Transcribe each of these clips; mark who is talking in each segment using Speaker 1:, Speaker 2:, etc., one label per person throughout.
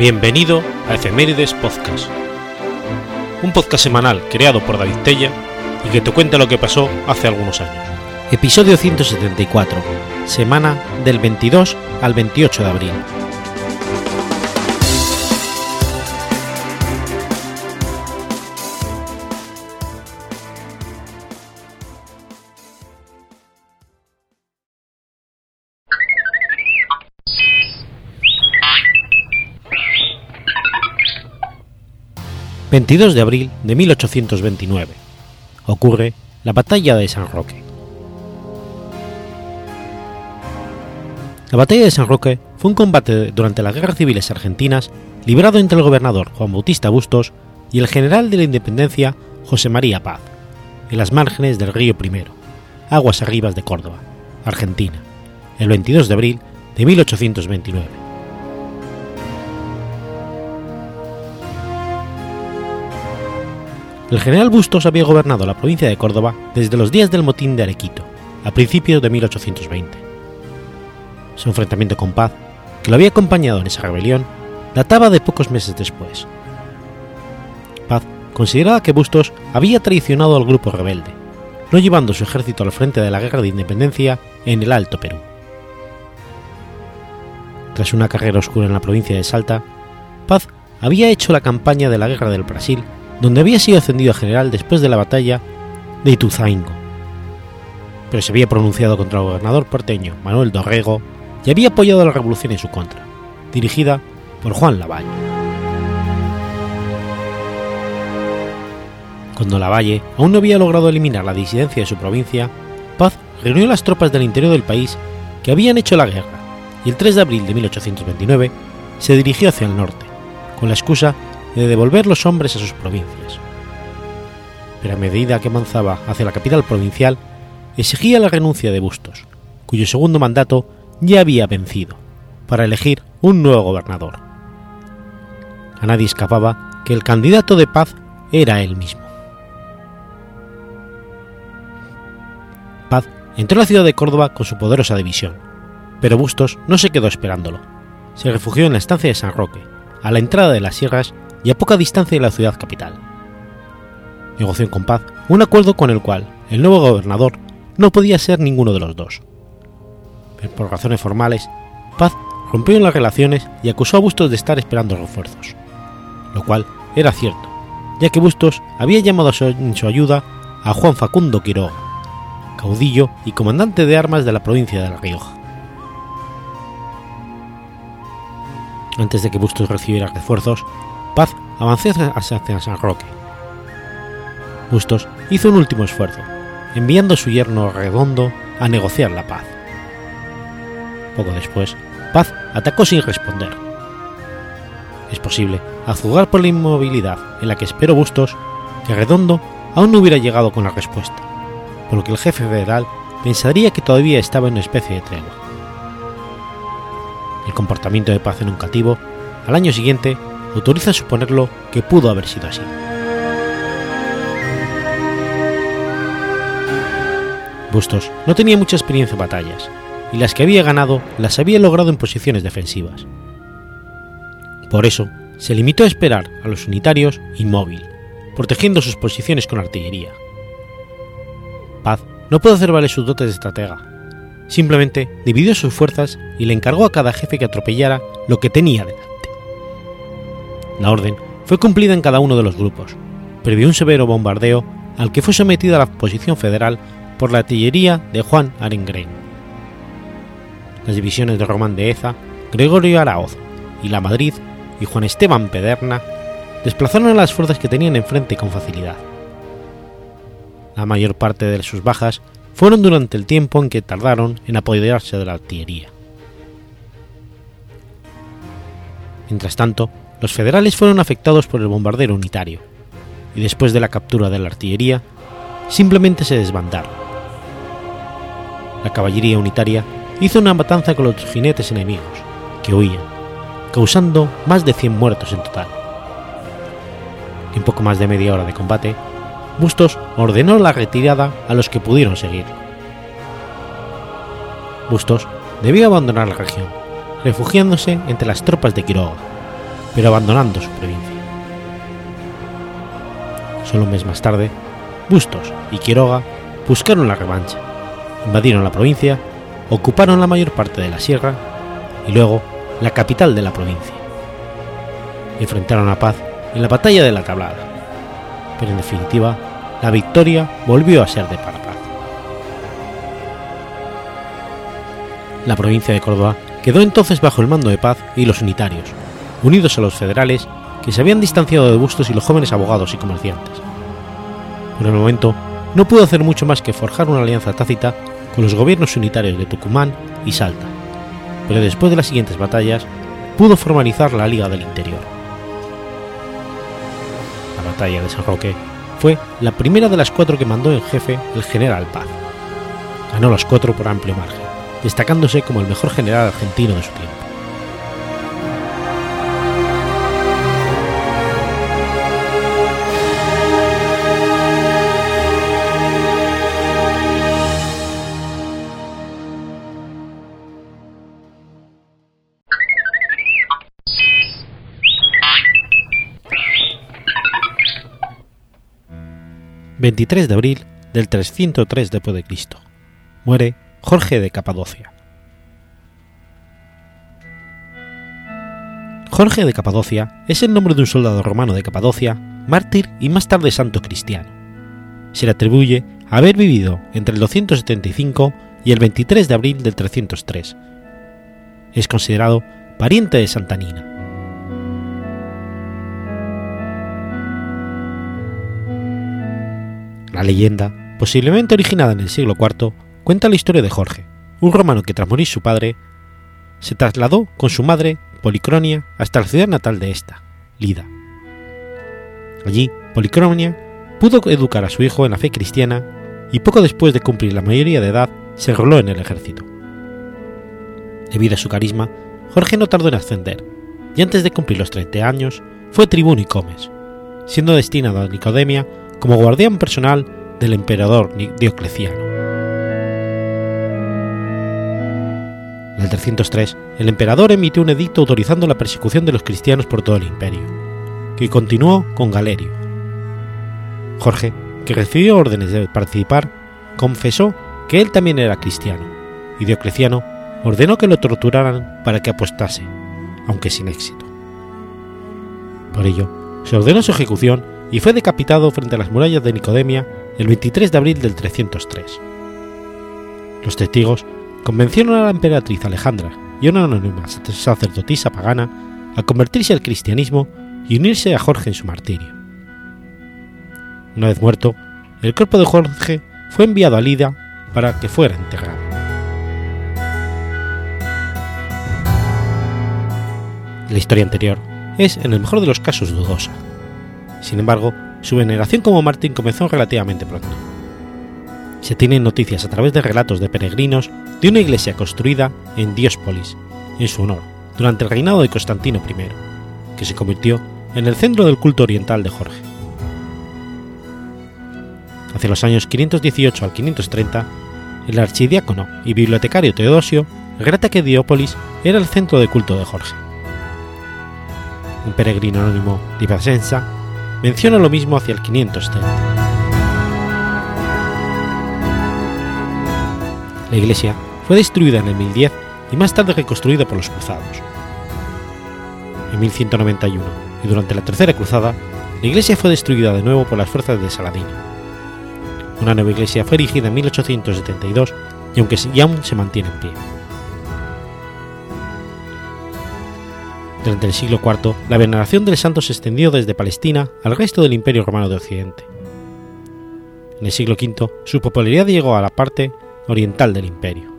Speaker 1: Bienvenido a Efemérides Podcast, un podcast semanal creado por David Tella y que te cuenta lo que pasó hace algunos años. Episodio 174, semana del 22 al 28 de abril. 22 de abril de 1829. Ocurre la Batalla de San Roque. La Batalla de San Roque fue un combate durante las guerras civiles argentinas librado entre el gobernador Juan Bautista Bustos y el general de la Independencia José María Paz, en las márgenes del río Primero, aguas arribas de Córdoba, Argentina, el 22 de abril de 1829. El general Bustos había gobernado la provincia de Córdoba desde los días del motín de Arequito, a principios de 1820. Su enfrentamiento con Paz, que lo había acompañado en esa rebelión, databa de pocos meses después. Paz consideraba que Bustos había traicionado al grupo rebelde, no llevando su ejército al frente de la guerra de independencia en el Alto Perú. Tras una carrera oscura en la provincia de Salta, Paz había hecho la campaña de la Guerra del Brasil donde había sido ascendido a general después de la batalla de Ituzaingo, pero se había pronunciado contra el gobernador porteño Manuel Dorrego y había apoyado la revolución en su contra, dirigida por Juan Lavalle. Cuando Lavalle aún no había logrado eliminar la disidencia de su provincia, Paz reunió las tropas del interior del país que habían hecho la guerra y el 3 de abril de 1829 se dirigió hacia el norte, con la excusa de devolver los hombres a sus provincias. Pero a medida que avanzaba hacia la capital provincial, exigía la renuncia de Bustos, cuyo segundo mandato ya había vencido, para elegir un nuevo gobernador. A nadie escapaba que el candidato de paz era él mismo. Paz entró a la ciudad de Córdoba con su poderosa división, pero Bustos no se quedó esperándolo. Se refugió en la estancia de San Roque, a la entrada de las sierras y a poca distancia de la ciudad capital. Negoció con Paz un acuerdo con el cual el nuevo gobernador no podía ser ninguno de los dos. Pero por razones formales, Paz rompió las relaciones y acusó a Bustos de estar esperando refuerzos, lo cual era cierto, ya que Bustos había llamado en su ayuda a Juan Facundo Quiroga, caudillo y comandante de armas de la provincia de La Rioja. Antes de que Bustos recibiera refuerzos, Paz avanzó hacia San Roque. Bustos hizo un último esfuerzo, enviando a su yerno Redondo a negociar la paz. Poco después, Paz atacó sin responder. Es posible, a juzgar por la inmovilidad en la que esperó Bustos, que Redondo aún no hubiera llegado con la respuesta, por lo que el jefe federal pensaría que todavía estaba en una especie de tregua. El comportamiento de Paz en un cativo, al año siguiente, autoriza suponerlo que pudo haber sido así. Bustos no tenía mucha experiencia en batallas, y las que había ganado las había logrado en posiciones defensivas. Por eso, se limitó a esperar a los unitarios inmóvil, protegiendo sus posiciones con artillería. Paz no pudo hacer valer sus dotes de estratega. Simplemente dividió sus fuerzas y le encargó a cada jefe que atropellara lo que tenía. La orden fue cumplida en cada uno de los grupos, previo un severo bombardeo al que fue sometida la posición federal por la artillería de Juan Arengren. Las divisiones de Román de Eza, Gregorio Araoz y La Madrid y Juan Esteban Pederna desplazaron a las fuerzas que tenían enfrente con facilidad. La mayor parte de sus bajas fueron durante el tiempo en que tardaron en apoderarse de la artillería. Mientras tanto, los federales fueron afectados por el bombardero unitario, y después de la captura de la artillería, simplemente se desbandaron. La caballería unitaria hizo una matanza con los jinetes enemigos, que huían, causando más de 100 muertos en total. En poco más de media hora de combate, Bustos ordenó la retirada a los que pudieron seguirlo. Bustos debió abandonar la región, refugiándose entre las tropas de Quiroga pero abandonando su provincia. Solo un mes más tarde, Bustos y Quiroga buscaron la revancha, invadieron la provincia, ocuparon la mayor parte de la sierra y luego la capital de la provincia. Enfrentaron a Paz en la batalla de la Tablada, pero en definitiva la victoria volvió a ser de para Paz. La provincia de Córdoba quedó entonces bajo el mando de Paz y los unitarios, unidos a los federales que se habían distanciado de Bustos y los jóvenes abogados y comerciantes. Por el momento, no pudo hacer mucho más que forjar una alianza tácita con los gobiernos unitarios de Tucumán y Salta, pero después de las siguientes batallas pudo formalizar la Liga del Interior. La batalla de San Roque fue la primera de las cuatro que mandó en jefe el general Paz. Ganó las cuatro por amplio margen, destacándose como el mejor general argentino de su tiempo. 23 de abril del 303 d.C. Muere Jorge de Capadocia. Jorge de Capadocia es el nombre de un soldado romano de Capadocia, mártir y más tarde santo cristiano. Se le atribuye haber vivido entre el 275 y el 23 de abril del 303. Es considerado pariente de Santa La leyenda, posiblemente originada en el siglo IV, cuenta la historia de Jorge, un romano que tras morir su padre, se trasladó con su madre, Policronia, hasta la ciudad natal de esta, Lida. Allí, Policronia pudo educar a su hijo en la fe cristiana y poco después de cumplir la mayoría de edad se enroló en el ejército. Debido a su carisma, Jorge no tardó en ascender, y antes de cumplir los 30 años fue tribuno y comes, siendo destinado a Nicodemia como guardián personal del emperador Diocleciano. En el 303, el emperador emitió un edicto autorizando la persecución de los cristianos por todo el imperio, que continuó con Galerio. Jorge, que recibió órdenes de participar, confesó que él también era cristiano, y Diocleciano ordenó que lo torturaran para que apostase, aunque sin éxito. Por ello, se ordenó su ejecución y fue decapitado frente a las murallas de Nicodemia el 23 de abril del 303. Los testigos convencieron a la emperatriz Alejandra y a una anónima sacerdotisa pagana a convertirse al cristianismo y unirse a Jorge en su martirio. Una vez muerto, el cuerpo de Jorge fue enviado a Lida para que fuera enterrado. La historia anterior es, en el mejor de los casos, dudosa. Sin embargo, su veneración como mártir comenzó relativamente pronto. Se tienen noticias a través de relatos de peregrinos de una iglesia construida en Diospolis, en su honor, durante el reinado de Constantino I, que se convirtió en el centro del culto oriental de Jorge. Hacia los años 518 al 530, el archidiácono y bibliotecario Teodosio relata que Diópolis era el centro de culto de Jorge. Un peregrino anónimo de Ibasensa menciona lo mismo hacia el 530. La iglesia fue destruida en el 1010 y más tarde reconstruida por los cruzados. En 1191 y durante la Tercera Cruzada, la iglesia fue destruida de nuevo por las fuerzas de Saladino. Una nueva iglesia fue erigida en 1872 y aunque aún se mantiene en pie. Durante el siglo IV, la veneración del santo se extendió desde Palestina al resto del Imperio Romano de Occidente. En el siglo V, su popularidad llegó a la parte oriental del imperio.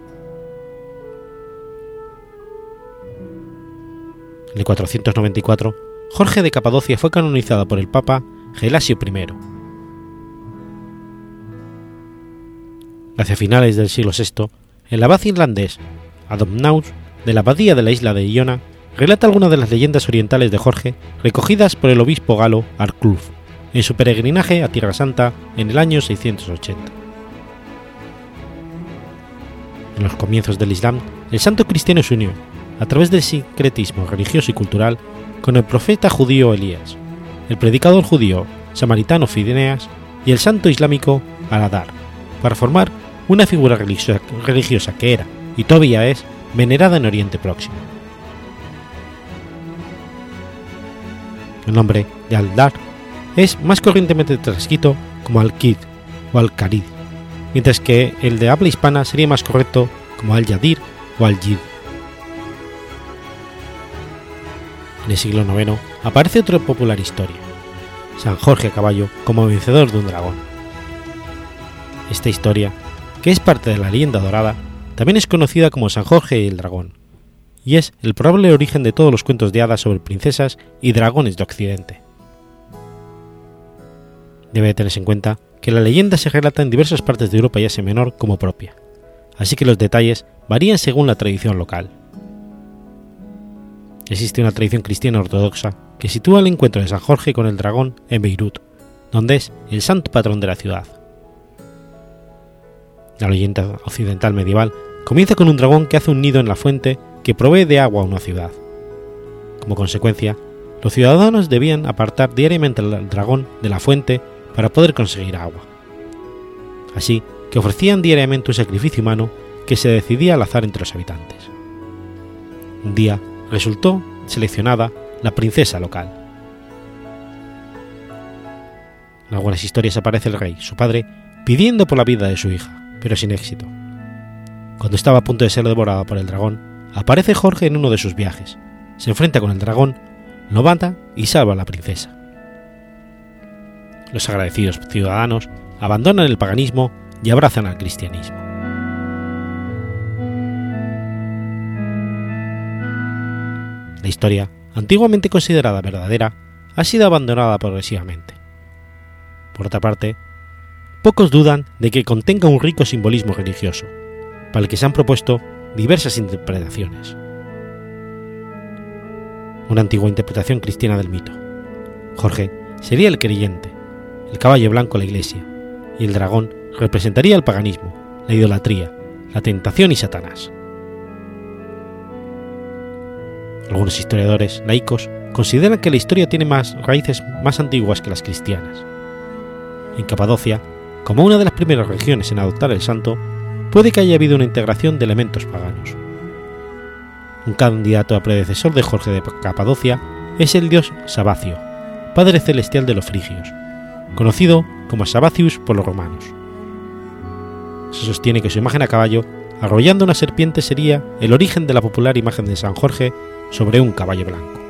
Speaker 1: En el 494, Jorge de Capadocia fue canonizado por el Papa Gelasio I. Hacia finales del siglo VI, el abad irlandés Adamnaus de la abadía de la isla de Iona relata algunas de las leyendas orientales de Jorge recogidas por el obispo galo Arcluf en su peregrinaje a Tierra Santa en el año 680. En los comienzos del Islam, el santo cristiano se unió, a través del sincretismo religioso y cultural, con el profeta judío Elías, el predicador judío samaritano Fineas y el santo islámico Al-Adar, para formar una figura religiosa que era, y todavía es, venerada en Oriente Próximo. El nombre de Al-Dar es más corrientemente transcrito como Al-Qid o Al-Qarid, mientras que el de habla hispana sería más correcto como Al-Yadir o Al-Yid. En el siglo IX aparece otra popular historia, San Jorge a caballo como vencedor de un dragón. Esta historia, que es parte de la leyenda dorada, también es conocida como San Jorge y el dragón, y es el probable origen de todos los cuentos de hadas sobre princesas y dragones de Occidente. Debe tenerse en cuenta que la leyenda se relata en diversas partes de Europa y Asia Menor como propia, así que los detalles varían según la tradición local. Existe una tradición cristiana ortodoxa que sitúa el encuentro de San Jorge con el dragón en Beirut, donde es el santo patrón de la ciudad. La leyenda occidental medieval comienza con un dragón que hace un nido en la fuente que provee de agua a una ciudad. Como consecuencia, los ciudadanos debían apartar diariamente al dragón de la fuente para poder conseguir agua. Así que ofrecían diariamente un sacrificio humano que se decidía al azar entre los habitantes. Un día resultó seleccionada la princesa local. En algunas historias aparece el rey, su padre, pidiendo por la vida de su hija, pero sin éxito. Cuando estaba a punto de ser devorada por el dragón, aparece Jorge en uno de sus viajes, se enfrenta con el dragón, lo mata y salva a la princesa. Los agradecidos ciudadanos abandonan el paganismo y abrazan al cristianismo. La historia antiguamente considerada verdadera, ha sido abandonada progresivamente. Por otra parte, pocos dudan de que contenga un rico simbolismo religioso, para el que se han propuesto diversas interpretaciones. Una antigua interpretación cristiana del mito. Jorge sería el creyente, el caballo blanco la iglesia, y el dragón representaría el paganismo, la idolatría, la tentación y Satanás. Algunos historiadores laicos consideran que la historia tiene más raíces más antiguas que las cristianas. En Capadocia, como una de las primeras regiones en adoptar el santo, puede que haya habido una integración de elementos paganos. Un candidato a predecesor de Jorge de Capadocia es el dios Sabacio, padre celestial de los frigios, conocido como Sabacius por los romanos. Se sostiene que su imagen a caballo, arrollando una serpiente, sería el origen de la popular imagen de San Jorge sobre un caballo blanco.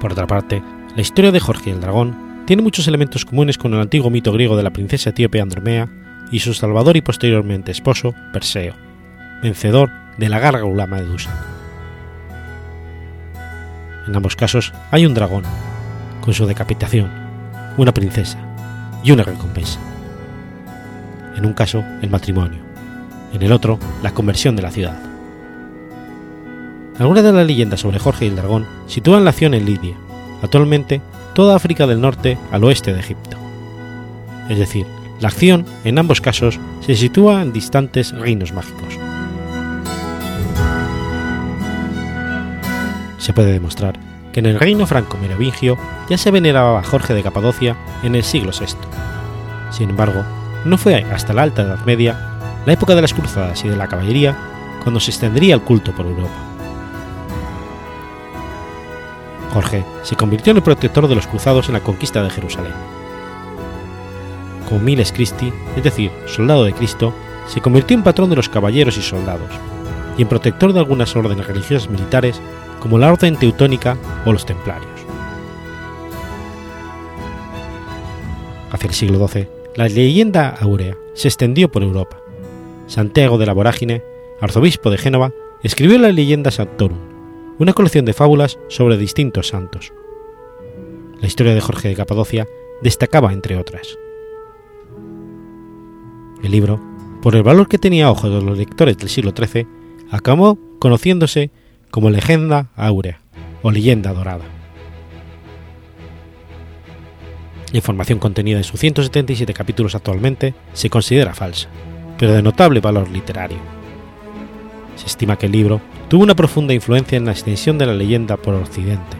Speaker 1: Por otra parte, la historia de Jorge el dragón tiene muchos elementos comunes con el antiguo mito griego de la princesa etíope Andromea y su salvador y posteriormente esposo, Perseo, vencedor de la gárgula Medusa. En ambos casos hay un dragón, con su decapitación, una princesa y una recompensa. En un caso, el matrimonio, en el otro, la conversión de la ciudad. Algunas de las leyendas sobre Jorge y el dragón sitúan la acción en Lidia, actualmente toda África del Norte al oeste de Egipto. Es decir, la acción, en ambos casos, se sitúa en distantes reinos mágicos. Se puede demostrar que en el reino franco-merovingio ya se veneraba a Jorge de Capadocia en el siglo VI. Sin embargo, no fue hasta la Alta Edad Media, la época de las cruzadas y de la caballería, cuando se extendería el culto por Europa. Jorge se convirtió en el protector de los cruzados en la conquista de Jerusalén. Como Miles Christi, es decir, soldado de Cristo, se convirtió en patrón de los caballeros y soldados, y en protector de algunas órdenes religiosas militares como la Orden Teutónica o los Templarios. Hacia el siglo XII, la leyenda áurea se extendió por Europa. Santiago de la Vorágine, arzobispo de Génova, escribió la leyenda Sanctorum, una colección de fábulas sobre distintos santos. La historia de Jorge de Capadocia destacaba entre otras. El libro, por el valor que tenía a ojos de los lectores del siglo XIII, acabó conociéndose como Legenda Áurea o Leyenda Dorada. La información contenida en sus 177 capítulos actualmente se considera falsa, pero de notable valor literario. Se estima que el libro tuvo una profunda influencia en la extensión de la leyenda por Occidente,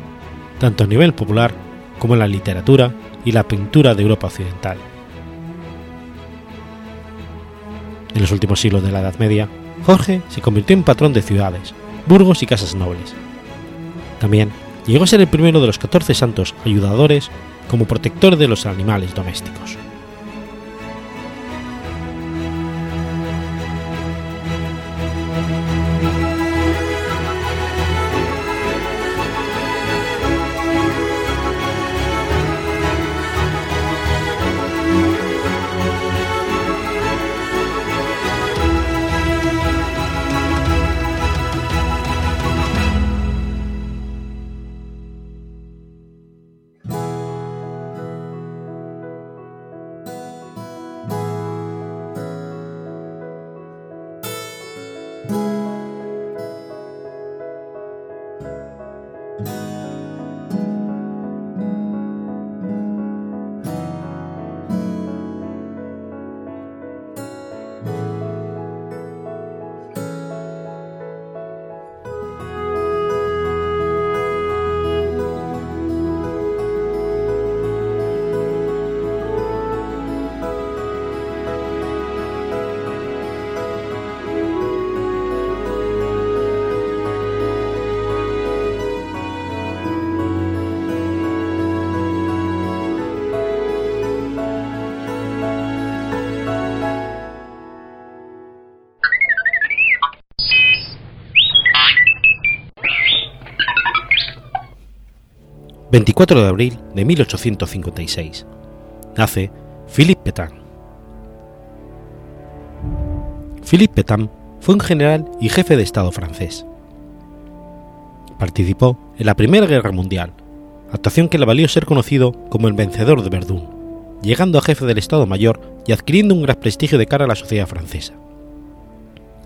Speaker 1: tanto a nivel popular como en la literatura y la pintura de Europa Occidental. En los últimos siglos de la Edad Media, Jorge se convirtió en patrón de ciudades, burgos y casas nobles. También llegó a ser el primero de los 14 santos ayudadores como protector de los animales domésticos. 24 de abril de 1856. Nace Philippe Pétain. Philippe Pétain fue un general y jefe de Estado francés. Participó en la Primera Guerra Mundial, actuación que le valió ser conocido como el vencedor de Verdún, llegando a jefe del Estado Mayor y adquiriendo un gran prestigio de cara a la sociedad francesa.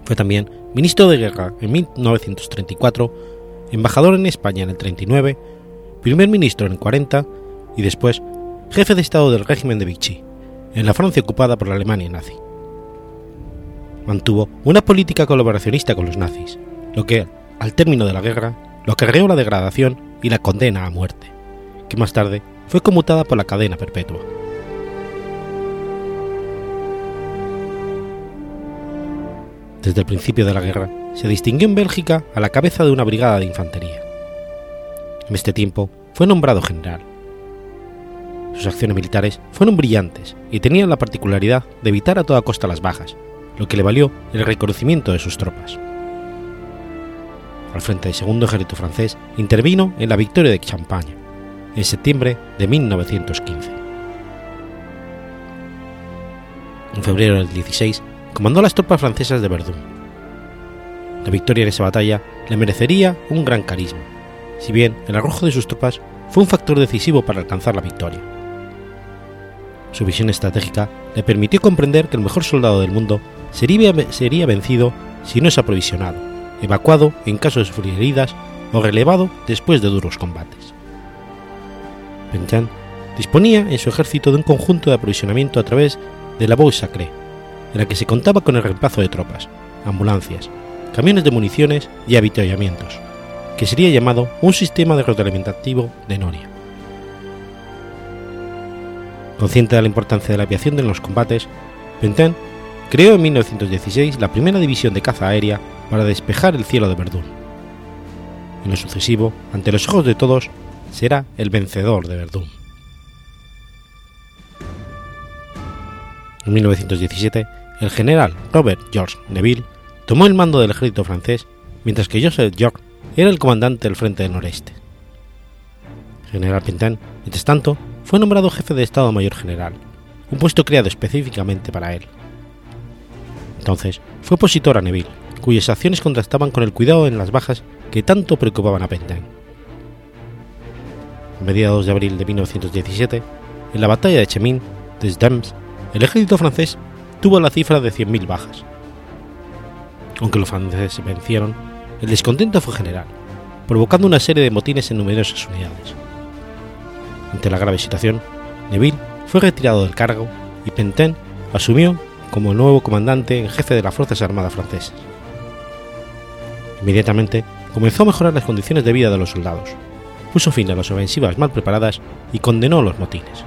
Speaker 1: Fue también ministro de Guerra en 1934, embajador en España en el 39 primer ministro en el 40 y después jefe de Estado del régimen de Vichy, en la Francia ocupada por la Alemania nazi. Mantuvo una política colaboracionista con los nazis, lo que, al término de la guerra, lo acarreó la degradación y la condena a muerte, que más tarde fue conmutada por la cadena perpetua. Desde el principio de la guerra, se distinguió en Bélgica a la cabeza de una brigada de infantería. En este tiempo fue nombrado general. Sus acciones militares fueron brillantes y tenían la particularidad de evitar a toda costa las bajas, lo que le valió el reconocimiento de sus tropas. Al frente del segundo ejército francés intervino en la victoria de Champagne, en septiembre de 1915. En febrero del 16 comandó las tropas francesas de Verdún. La victoria en esa batalla le merecería un gran carisma, si bien el arrojo de sus tropas fue un factor decisivo para alcanzar la victoria. Su visión estratégica le permitió comprender que el mejor soldado del mundo sería, vencido si no es aprovisionado, evacuado en caso de sufrir heridas o relevado después de duros combates. Penchan disponía en su ejército de un conjunto de aprovisionamiento a través de la Bois Sacré, en la que se contaba con el reemplazo de tropas, ambulancias, camiones de municiones y avituallamientos, que sería llamado un sistema de retroalimentativo de Noria. Consciente de la importancia de la aviación en los combates, Pentin creó en 1916 la primera división de caza aérea para despejar el cielo de Verdún. En lo sucesivo, ante los ojos de todos, será el vencedor de Verdún. En 1917, el general Robert George Neville tomó el mando del ejército francés, mientras que Joseph York era el comandante del Frente del Noreste. General Pintin, mientras tanto, fue nombrado jefe de Estado Mayor General, un puesto creado específicamente para él. Entonces, fue opositor a Neville, cuyas acciones contrastaban con el cuidado en las bajas que tanto preocupaban a Pintin. A mediados de abril de 1917, en la batalla de Chemin, de Dems, el ejército francés tuvo la cifra de 100.000 bajas. Aunque los franceses vencieron, el descontento fue general, provocando una serie de motines en numerosas unidades. Ante la grave situación, Neville fue retirado del cargo y Pentin asumió como nuevo comandante en jefe de las Fuerzas Armadas francesas. Inmediatamente comenzó a mejorar las condiciones de vida de los soldados, puso fin a las ofensivas mal preparadas y condenó los motines.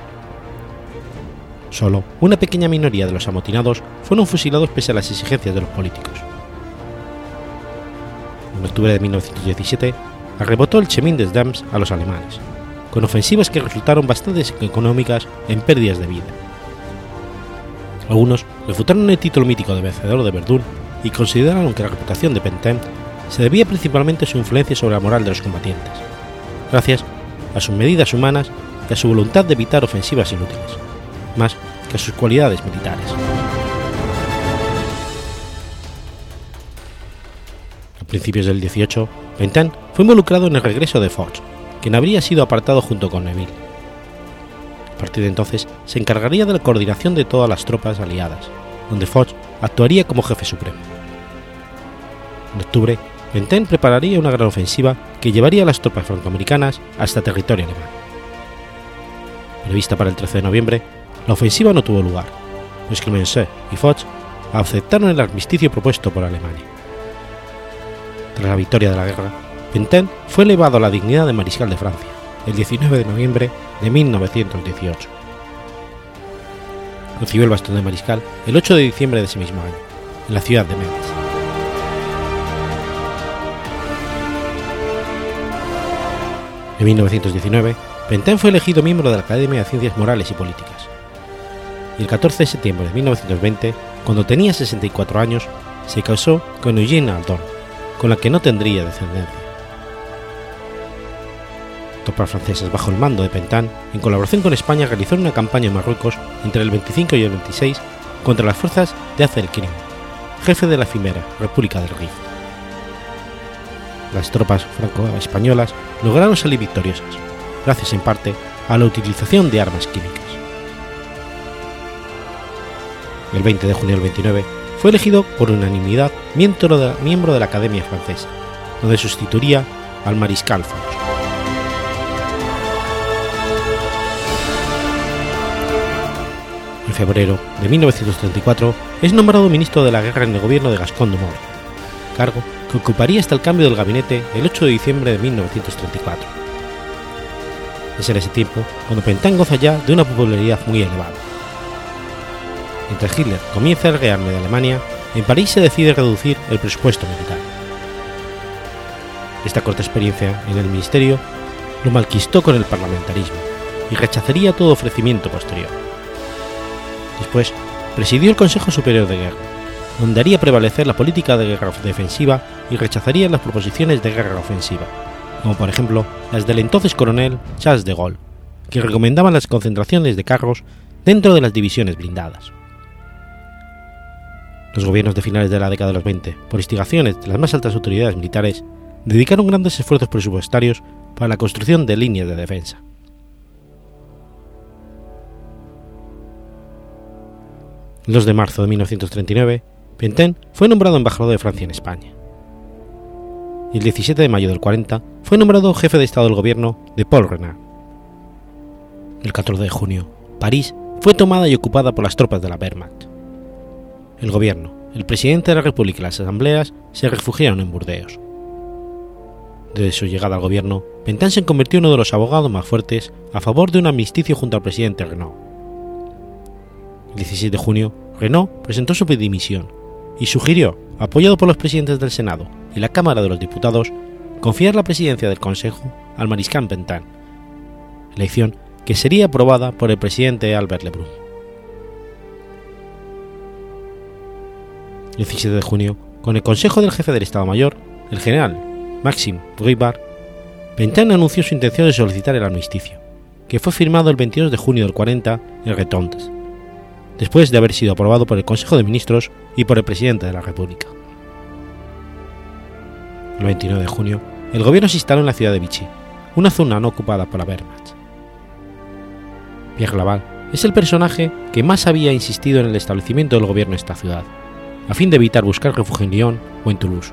Speaker 1: Solo una pequeña minoría de los amotinados fueron fusilados pese a las exigencias de los políticos. En octubre de 1917 arrebotó el Chemin des Dames a los alemanes, con ofensivas que resultaron bastante económicas en pérdidas de vida. Algunos refutaron el título mítico de vencedor de Verdún y consideraron que la reputación de Pentin se debía principalmente a su influencia sobre la moral de los combatientes, gracias a sus medidas humanas y a su voluntad de evitar ofensivas inútiles, más que a sus cualidades militares. Principios del 18, Pentin fue involucrado en el regreso de Foch, quien habría sido apartado junto con Neville. A partir de entonces se encargaría de la coordinación de todas las tropas aliadas, donde Foch actuaría como jefe supremo. En octubre, Pentin prepararía una gran ofensiva que llevaría a las tropas francoamericanas hasta territorio alemán. Prevista para el 13 de noviembre, la ofensiva no tuvo lugar, pues Clemenceau y Foch aceptaron el armisticio propuesto por Alemania. Tras la victoria de la guerra, Pentin fue elevado a la dignidad de mariscal de Francia el 19 de noviembre de 1918. Recibió el bastón de mariscal el 8 de diciembre de ese mismo año, en la ciudad de Metz. En 1919, Pentin fue elegido miembro de la Academia de Ciencias Morales y Políticas. Y el 14 de septiembre de 1920, cuando tenía 64 años, se casó con Eugène Aldon, con la que no tendría descendencia. Tropas francesas bajo el mando de Pentin, en colaboración con España, realizaron una campaña en Marruecos entre el 25 y el 26 contra las fuerzas de Azelkrim, jefe de la efímera República del Rif. Las tropas franco-españolas lograron salir victoriosas, gracias en parte a la utilización de armas químicas. El 20 de junio del 29 fue elegido por unanimidad miembro de, la Academia Francesa, donde sustituiría al mariscal Foch. En febrero de 1934 es nombrado ministro de la Guerra en el gobierno de Gascón de Maurice, cargo que ocuparía hasta el cambio del gabinete el 8 de diciembre de 1934. Es en ese tiempo cuando Pentin goza ya de una popularidad muy elevada. Mientras Hitler comienza el rearme de Alemania, en París se decide reducir el presupuesto militar. Esta corta experiencia en el ministerio lo malquistó con el parlamentarismo y rechazaría todo ofrecimiento posterior. Después, presidió el Consejo Superior de Guerra, donde haría prevalecer la política de guerra defensiva y rechazaría las proposiciones de guerra ofensiva, como por ejemplo las del entonces coronel Charles de Gaulle, que recomendaban las concentraciones de carros dentro de las divisiones blindadas. Los gobiernos de finales de la década de los 20, por instigaciones de las más altas autoridades militares, dedicaron grandes esfuerzos presupuestarios para la construcción de líneas de defensa. El 2 de marzo de 1939, Pentin fue nombrado embajador de Francia en España. Y el 17 de mayo del 40 fue nombrado jefe de Estado del Gobierno de Paul Renard. El 14 de junio, París fue tomada y ocupada por las tropas de la Wehrmacht. El gobierno, el presidente de la República y las asambleas se refugiaron en Burdeos. Desde su llegada al gobierno, Pentin se convirtió en uno de los abogados más fuertes a favor de un amnisticio junto al presidente Renault. El 16 de junio, Renault presentó su dimisión y sugirió, apoyado por los presidentes del Senado y la Cámara de los Diputados, confiar la presidencia del Consejo al mariscal Pentin, elección que sería aprobada por el presidente Albert Lebrun. 17 de junio, con el consejo del jefe del Estado Mayor, el general Maxime Bribard, Pentin anunció su intención de solicitar el armisticio, que fue firmado el 22 de junio del 40 en Retontes, después de haber sido aprobado por el Consejo de Ministros y por el presidente de la República. El 29 de junio, el gobierno se instaló en la ciudad de Vichy, una zona no ocupada por la Wehrmacht. Pierre Laval es el personaje que más había insistido en el establecimiento del gobierno en esta ciudad, a fin de evitar buscar refugio en Lyon o en Toulouse,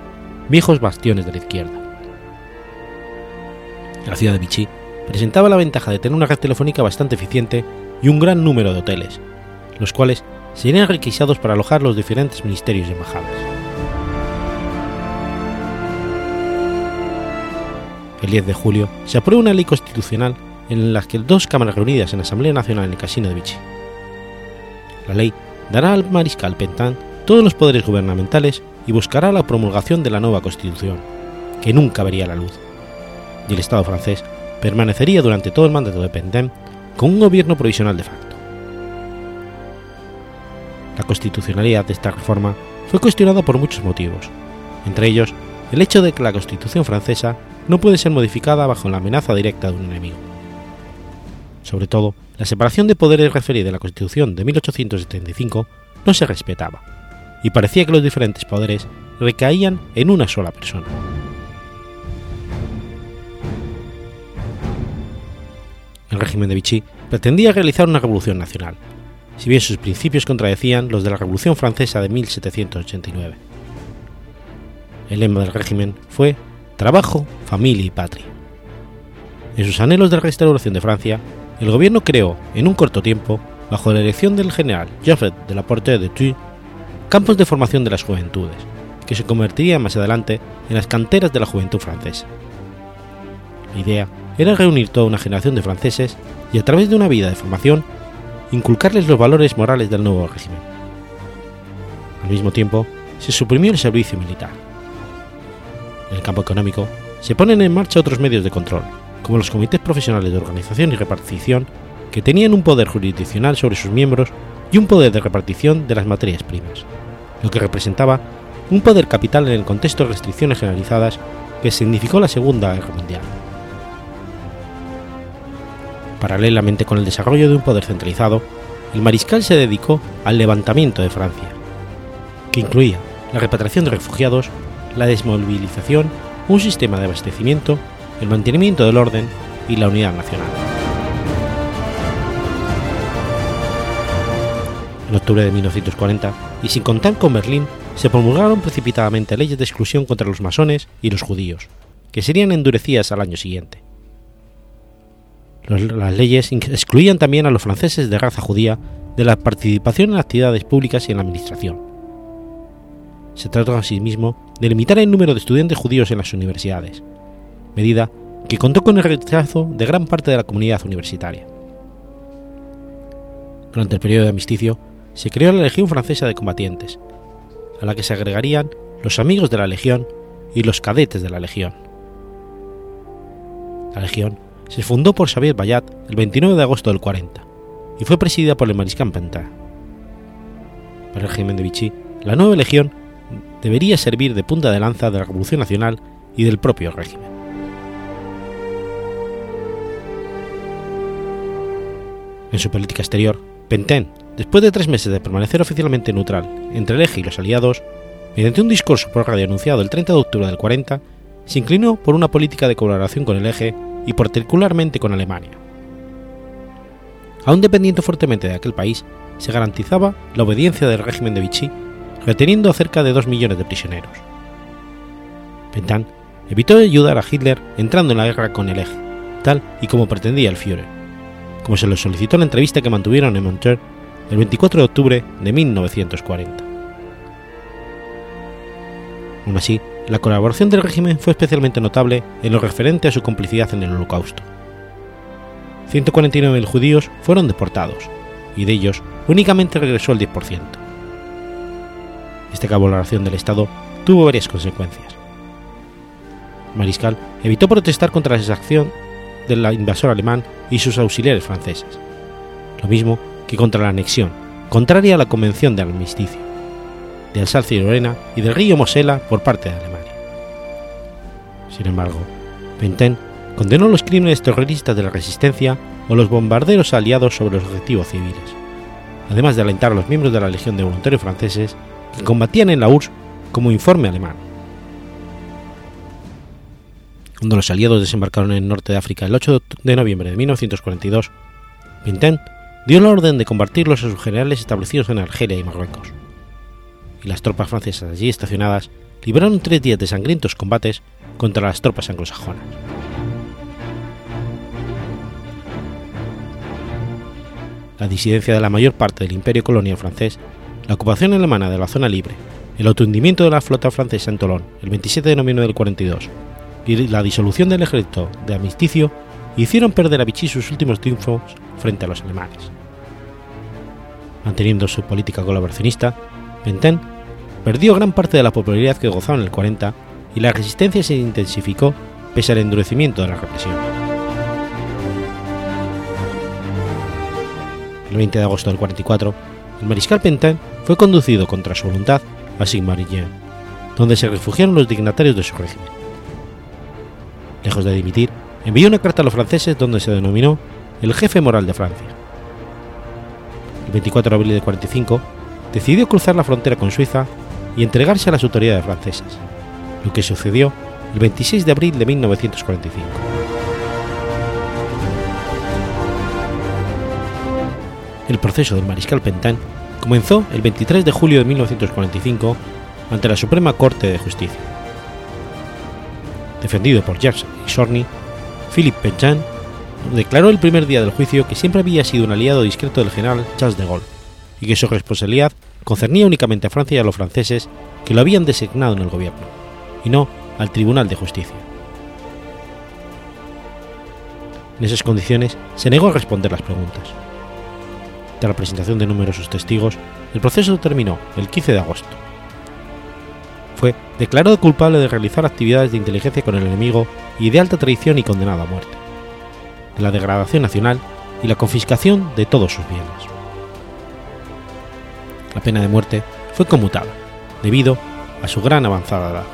Speaker 1: viejos bastiones de la izquierda. La ciudad de Vichy presentaba la ventaja de tener una red telefónica bastante eficiente y un gran número de hoteles, los cuales serían requisados para alojar los diferentes ministerios y embajadas. El 10 de julio se aprueba una ley constitucional en la que dos cámaras reunidas en la Asamblea Nacional en el Casino de Vichy. La ley dará al mariscal Pentin todos los poderes gubernamentales y buscará la promulgación de la nueva Constitución, que nunca vería la luz. Y el Estado francés permanecería durante todo el mandato de Pentin con un gobierno provisional de facto. La constitucionalidad de esta reforma fue cuestionada por muchos motivos, entre ellos el hecho de que la Constitución francesa no puede ser modificada bajo la amenaza directa de un enemigo. Sobre todo, la separación de poderes referida a la Constitución de 1875 no se respetaba, y parecía que los diferentes poderes recaían en una sola persona. El régimen de Vichy pretendía realizar una revolución nacional, si bien sus principios contradecían los de la Revolución Francesa de 1789. El lema del régimen fue Trabajo, familia y patria. En sus anhelos de restauración de Francia, el gobierno creó, en un corto tiempo, bajo la dirección del general Geoffrey de la Porte de Thuy, campos de formación de las juventudes, que se convertirían más adelante en las canteras de la juventud francesa. La idea era reunir toda una generación de franceses y a través de una vida de formación inculcarles los valores morales del nuevo régimen. Al mismo tiempo, se suprimió el servicio militar. En el campo económico, se ponen en marcha otros medios de control, como los comités profesionales de organización y repartición, que tenían un poder jurisdiccional sobre sus miembros y un poder de repartición de las materias primas, lo que representaba un poder capital en el contexto de restricciones generalizadas que significó la Segunda Guerra Mundial. Paralelamente con el desarrollo de un poder centralizado, el mariscal se dedicó al levantamiento de Francia, que incluía la repatriación de refugiados, la desmovilización, un sistema de abastecimiento, el mantenimiento del orden y la unidad nacional. En octubre de 1940, y sin contar con Berlín, se promulgaron precipitadamente leyes de exclusión contra los masones y los judíos, que serían endurecidas al año siguiente las leyes excluían también a los franceses de raza judía de la participación en actividades públicas y en la administración. Se trató asimismo de limitar el número de estudiantes judíos en las universidades, medida que contó con el rechazo de gran parte de la comunidad universitaria. Durante el periodo de amisticio, se creó la Legión Francesa de Combatientes, a la que se agregarían los amigos de la Legión y los cadetes de la Legión. La Legión se fundó por Xavier Bayat el 29 de agosto del 40 y fue presidida por el mariscal Pentin. Para el régimen de Vichy, la nueva legión debería servir de punta de lanza de la Revolución Nacional y del propio régimen. En su política exterior, Pentin, después de tres meses de permanecer oficialmente neutral entre el eje y los aliados, mediante un discurso por radio anunciado el 30 de octubre del 40, se inclinó por una política de colaboración con el eje y particularmente con Alemania. Aún dependiendo fuertemente de aquel país, se garantizaba la obediencia del régimen de Vichy, reteniendo cerca de dos millones de prisioneros. Pentan evitó ayudar a Hitler entrando en la guerra con el eje, tal y como pretendía el Führer, como se lo solicitó en la entrevista que mantuvieron en Montreux el 24 de octubre de 1940. Aún así, la colaboración del régimen fue especialmente notable en lo referente a su complicidad en el Holocausto. 149.000 judíos fueron deportados, y de ellos únicamente regresó el 10%. Esta colaboración del Estado tuvo varias consecuencias. Mariscal evitó protestar contra la exacción del invasor alemán y sus auxiliares franceses, lo mismo que contra la anexión, contraria a la Convención de Armisticio, de Alsacia y Lorena y del río Mosela por parte de Alemania. Sin embargo, Pentin condenó los crímenes terroristas de la resistencia o los bombarderos aliados sobre los objetivos civiles, además de alentar a los miembros de la Legión de Voluntarios franceses que combatían en la URSS como informe alemán. Cuando los aliados desembarcaron en el norte de África el 8 de noviembre de 1942, Pinten dio la orden de combatirlos a sus generales establecidos en Argelia y Marruecos. Y las tropas francesas allí estacionadas libraron tres días de sangrientos combates contra las tropas anglosajonas. La disidencia de la mayor parte del imperio colonial francés, la ocupación alemana de la zona libre, el autohundimiento de la flota francesa en Tolón el 27 de noviembre del 42 y la disolución del ejército de Amisticio hicieron perder a Vichy sus últimos triunfos frente a los alemanes. Manteniendo su política colaboracionista, Pentin perdió gran parte de la popularidad que gozaba en el 40 y la resistencia se intensificó pese al endurecimiento de la represión. El 20 de agosto del 44, el mariscal Pentin fue conducido contra su voluntad a Sigmaringen, donde se refugiaron los dignatarios de su régimen. Lejos de dimitir, envió una carta a los franceses donde se denominó el jefe moral de Francia. El 24 de abril de 45 decidió cruzar la frontera con Suiza y entregarse a las autoridades francesas, lo que sucedió el 26 de abril de 1945. El proceso del mariscal Pentin comenzó el 23 de julio de 1945 ante la Suprema Corte de Justicia. Defendido por Jacques Sorny, Philippe Pétain declaró el primer día del juicio que siempre había sido un aliado discreto del general Charles de Gaulle y que su responsabilidad concernía únicamente a Francia y a los franceses que lo habían designado en el gobierno, y no al Tribunal de Justicia. En esas condiciones se negó a responder las preguntas. Tras la presentación de numerosos testigos, el proceso terminó el 15 de agosto. Fue declarado culpable de realizar actividades de inteligencia con el enemigo y de alta traición y condenado a muerte, de la degradación nacional y la confiscación de todos sus bienes. La pena de muerte fue conmutada, debido a su gran avanzada edad,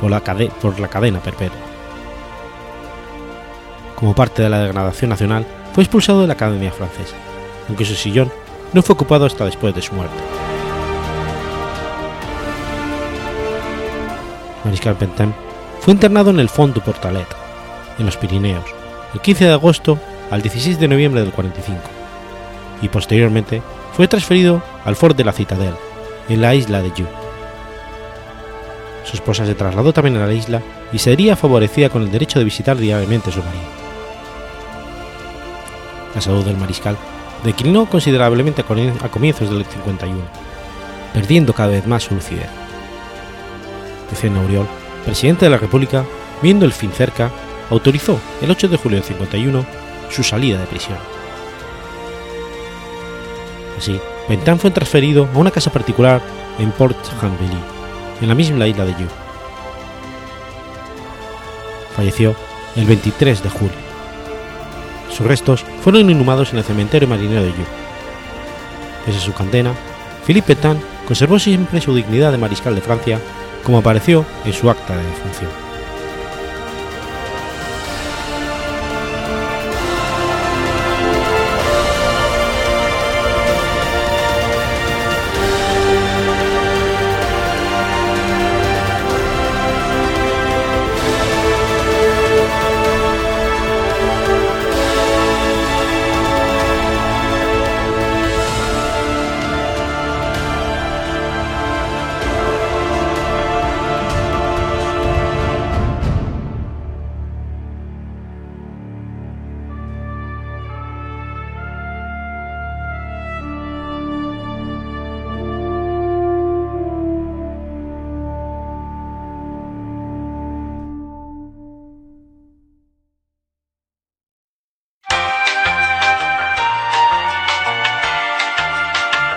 Speaker 1: por la, por la cadena perpetua. Como parte de la degradación nacional, fue expulsado de la Academia Francesa, aunque su sillón no fue ocupado hasta después de su muerte. Mariscal Pentin fue internado en el Fond du Portalet, en los Pirineos, el 15 de agosto al 16 de noviembre del 45, y posteriormente fue transferido al Fort de la Citadelle, en la isla de Yu. Su esposa se trasladó también a la isla y sería favorecida con el derecho de visitar diariamente su marido. La salud del mariscal declinó considerablemente a comienzos del 51, perdiendo cada vez más su lucidez. Vicente Auriol, presidente de la República, viendo el fin cerca, autorizó el 8 de julio del 51 su salida de prisión. Así, Pentin fue transferido a una casa particular en Port Gentilly, en la misma isla de Yu. Falleció el 23 de julio. Sus restos fueron inhumados en el cementerio marinero de Yu. Desde su condena, Philippe Pétain conservó siempre su dignidad de mariscal de Francia, como apareció en su acta de defunción.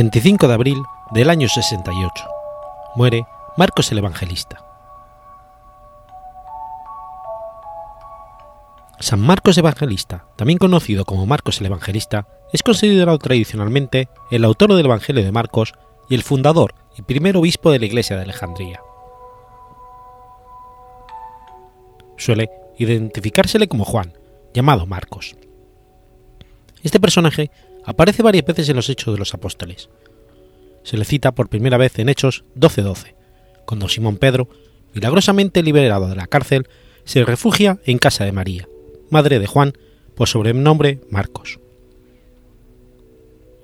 Speaker 1: 25 de abril del año 68. Muere Marcos el Evangelista. San Marcos Evangelista, también conocido como Marcos el Evangelista, es considerado tradicionalmente el autor del Evangelio de Marcos y el fundador y primer obispo de la iglesia de Alejandría. Suele identificársele como Juan, llamado Marcos. Este personaje aparece varias veces en los Hechos de los Apóstoles. Se le cita por primera vez en Hechos 12:12, cuando Simón Pedro, milagrosamente liberado de la cárcel, se refugia en casa de María, madre de Juan, por sobrenombre Marcos.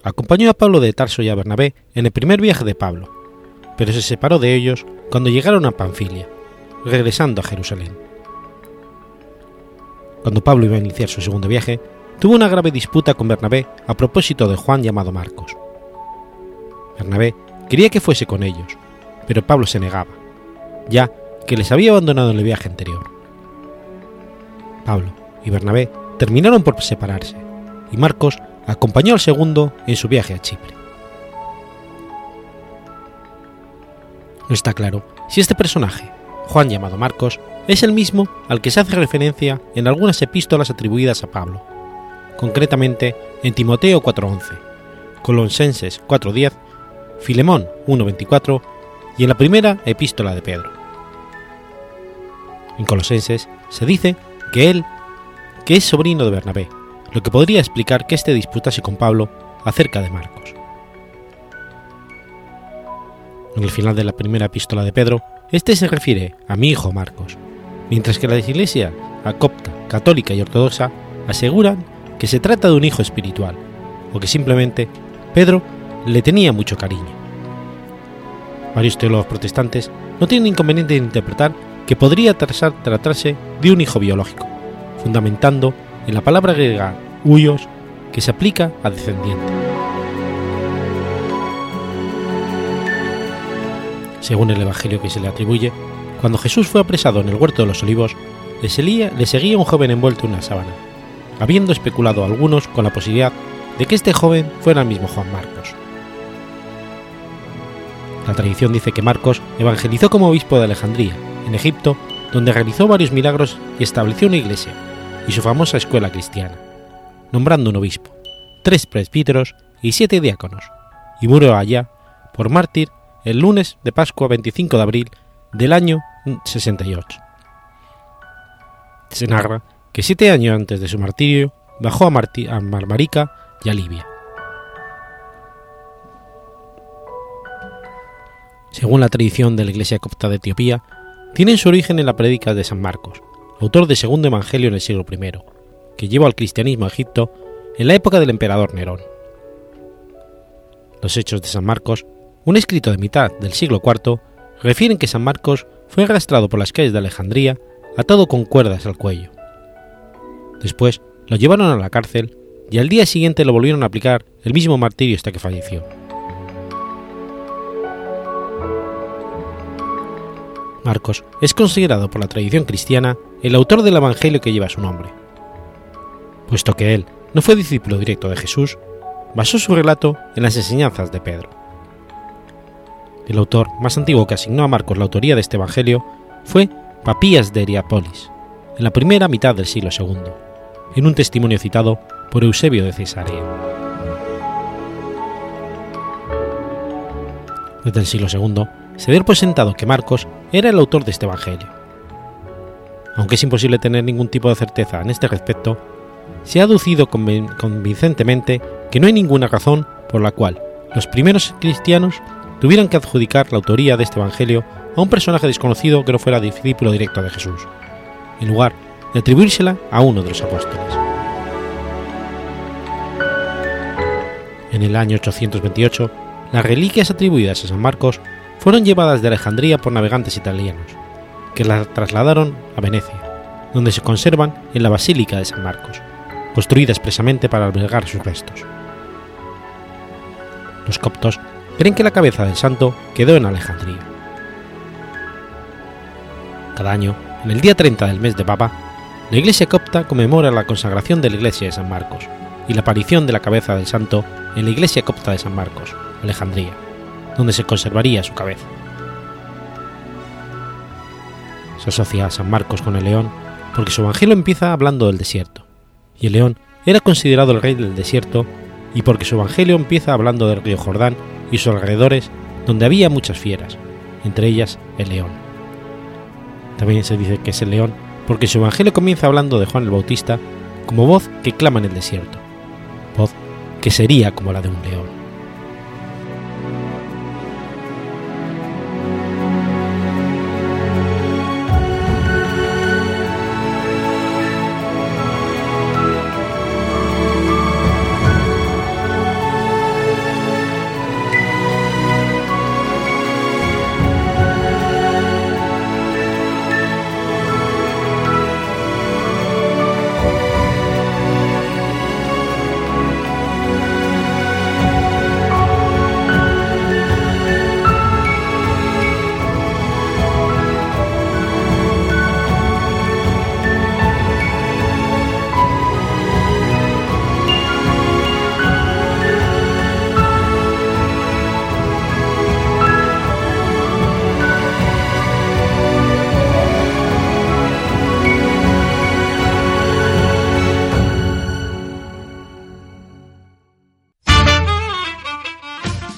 Speaker 1: Acompañó a Pablo de Tarso y a Bernabé en el primer viaje de Pablo, pero se separó de ellos cuando llegaron a Panfilia, regresando a Jerusalén. Cuando Pablo iba a iniciar su segundo viaje, tuvo una grave disputa con Bernabé a propósito de Juan llamado Marcos. Bernabé quería que fuese con ellos, pero Pablo se negaba, ya que les había abandonado en el viaje anterior. Pablo y Bernabé terminaron por separarse, y Marcos acompañó al segundo en su viaje a Chipre. No está claro si este personaje, Juan llamado Marcos, es el mismo al que se hace referencia en algunas epístolas atribuidas a Pablo, concretamente en Timoteo 4.11, Colosenses 4.10, Filemón 1.24 y en la primera epístola de Pedro. En Colosenses se dice que él, que es sobrino de Bernabé, lo que podría explicar que éste disputase con Pablo acerca de Marcos. En el final de la primera epístola de Pedro, este se refiere a mi hijo Marcos, mientras que la iglesia copta, católica y ortodoxa aseguran que se trata de un hijo espiritual, o que simplemente Pedro le tenía mucho cariño. Varios teólogos protestantes no tienen inconveniente en interpretar que podría tratarse de un hijo biológico, fundamentando en la palabra griega huyos que se aplica a descendiente. Según el Evangelio que se le atribuye, cuando Jesús fue apresado en el huerto de los olivos, le seguía, le seguía un joven envuelto en una sábana, habiendo especulado algunos con la posibilidad de que este joven fuera el mismo Juan Marcos. La tradición dice que Marcos evangelizó como obispo de Alejandría, en Egipto, donde realizó varios milagros y estableció una iglesia y su famosa escuela cristiana, nombrando un obispo, tres presbíteros y siete diáconos, y murió allá, por mártir, el lunes de Pascua 25 de abril del año 68. Se narra que siete años antes de su martirio bajó a, a Marmarica y a Libia. Según la tradición de la Iglesia copta de Etiopía, tienen su origen en la prédica de San Marcos, autor del segundo evangelio en el siglo I, que llevó al cristianismo a Egipto en la época del emperador Nerón. Los Hechos de San Marcos, un escrito de mitad del siglo IV, refieren que San Marcos fue arrastrado por las calles de Alejandría atado con cuerdas al cuello. Después lo llevaron a la cárcel y al día siguiente lo volvieron a aplicar el mismo martirio hasta que falleció. Marcos es considerado por la tradición cristiana el autor del Evangelio que lleva su nombre. Puesto que él no fue discípulo directo de Jesús, basó su relato en las enseñanzas de Pedro. El autor más antiguo que asignó a Marcos la autoría de este Evangelio fue Papías de Heriápolis, en la primera mitad del siglo II, en un testimonio citado por Eusebio de Cesarea. Desde el siglo II se dio por sentado que Marcos era el autor de este Evangelio. Aunque es imposible tener ningún tipo de certeza en este respecto, se ha aducido convincentemente que no hay ninguna razón por la cual los primeros cristianos tuvieran que adjudicar la autoría de este Evangelio a un personaje desconocido que no fuera discípulo directo de Jesús, en lugar de atribuírsela a uno de los apóstoles. En el año 828, las reliquias atribuidas a San Marcos fueron llevadas de Alejandría por navegantes italianos, que las trasladaron a Venecia, donde se conservan en la Basílica de San Marcos, construida expresamente para albergar sus restos. Los coptos creen que la cabeza del santo quedó en Alejandría. Cada año, en el día 30 del mes de Papa, la Iglesia copta conmemora la consagración de la Iglesia de San Marcos y la aparición de la cabeza del santo en la Iglesia copta de San Marcos, Alejandría, donde se conservaría su cabeza. Se asocia a San Marcos con el león porque su evangelio empieza hablando del desierto, y el león era considerado el rey del desierto, y porque su evangelio empieza hablando del río Jordán y sus alrededores, donde había muchas fieras, entre ellas el león. También se dice que es el león porque su evangelio comienza hablando de Juan el Bautista como voz que clama en el desierto, voz que sería como la de un león.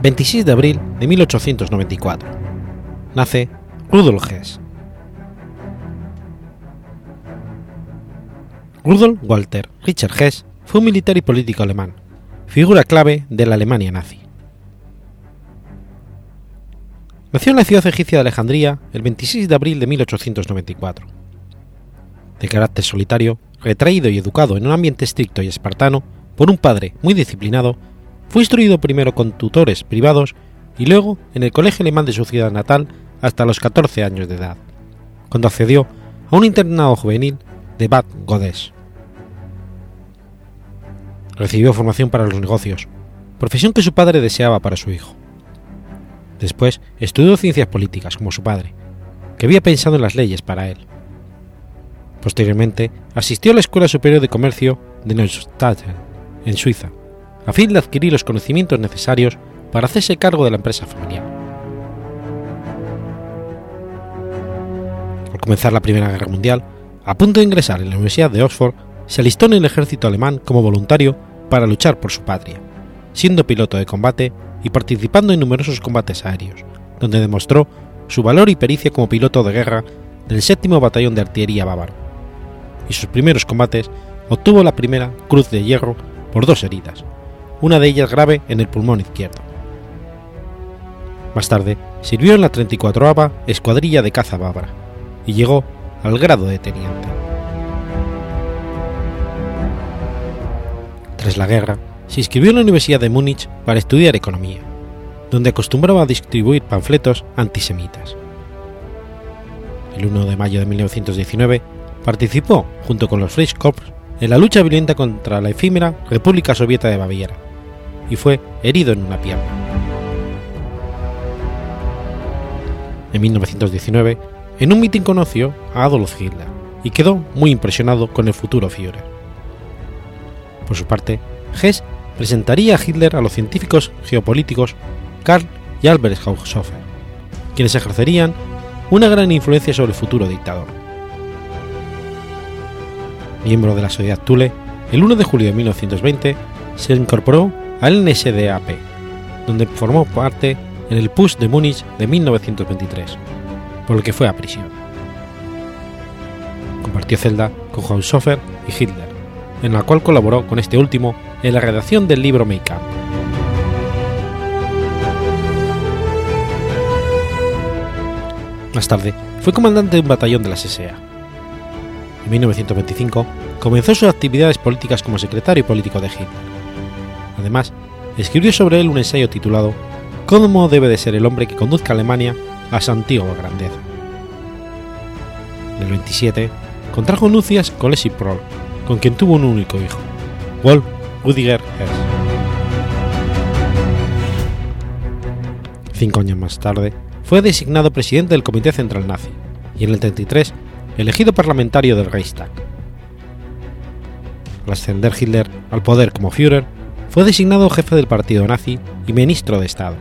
Speaker 1: 26 de abril de 1894. Nace Rudolf Hess. Rudolf Walter Richard Hess fue un militar y político alemán, figura clave de la Alemania nazi. Nació en la ciudad egipcia de Alejandría el 26 de abril de 1894. De carácter solitario, retraído y educado en un ambiente estricto y espartano por un padre muy disciplinado, fue instruido primero con tutores privados y luego en el colegio alemán de su ciudad natal hasta los 14 años de edad, cuando accedió a un internado juvenil de Bad Godes. Recibió formación para los negocios, profesión que su padre deseaba para su hijo. Después estudió ciencias políticas como su padre, que había pensado en las leyes para él. Posteriormente asistió a la Escuela Superior de Comercio de Neustadt, en Suiza, a fin de adquirir los conocimientos necesarios para hacerse cargo de la empresa familiar. Al comenzar la Primera Guerra Mundial, a punto de ingresar en la Universidad de Oxford, se alistó en el ejército alemán como voluntario para luchar por su patria, siendo piloto de combate y participando en numerosos combates aéreos, donde demostró su valor y pericia como piloto de guerra del séptimo batallón de artillería bávaro. Y sus primeros combates obtuvo la primera Cruz de Hierro por dos heridas, una de ellas grave en el pulmón izquierdo. Más tarde, sirvió en la 34 Escuadrilla de Caza Bávara y llegó al grado de teniente. Tras la guerra, se inscribió en la Universidad de Múnich para estudiar economía, donde acostumbraba a distribuir panfletos antisemitas. El 1 de mayo de 1919 participó, junto con los Freikorps, en la lucha violenta contra la efímera República Soviética de Baviera, y fue herido en una pierna. En 1919, en un mitin conoció a Adolf Hitler y quedó muy impresionado con el futuro Führer. Por su parte, Hess presentaría a Hitler a los científicos geopolíticos Karl y Albert Haushofer, quienes ejercerían una gran influencia sobre el futuro dictador. Miembro de la Sociedad Thule, el 1 de julio de 1920 se incorporó al NSDAP, donde formó parte en el PUS de Múnich de 1923, por lo que fue a prisión. Compartió celda con Haushofer y Hitler, en la cual colaboró con este último en la redacción del libro Make Up. Más tarde, fue comandante de un batallón de la SSA. En 1925 comenzó sus actividades políticas como secretario político de Hitler Además, escribió sobre él un ensayo titulado Cómo debe de ser el hombre que conduzca a Alemania a su antigua grandeza. En el 27 contrajo nupcias con Leslie Proll, con quien tuvo un único hijo, Wolf Rudiger Hess. Cinco años más tarde, fue designado presidente del Comité Central Nazi y en el 33 elegido parlamentario del Reichstag. Al ascender Hitler al poder como Führer, fue designado jefe del partido nazi y ministro de Estado.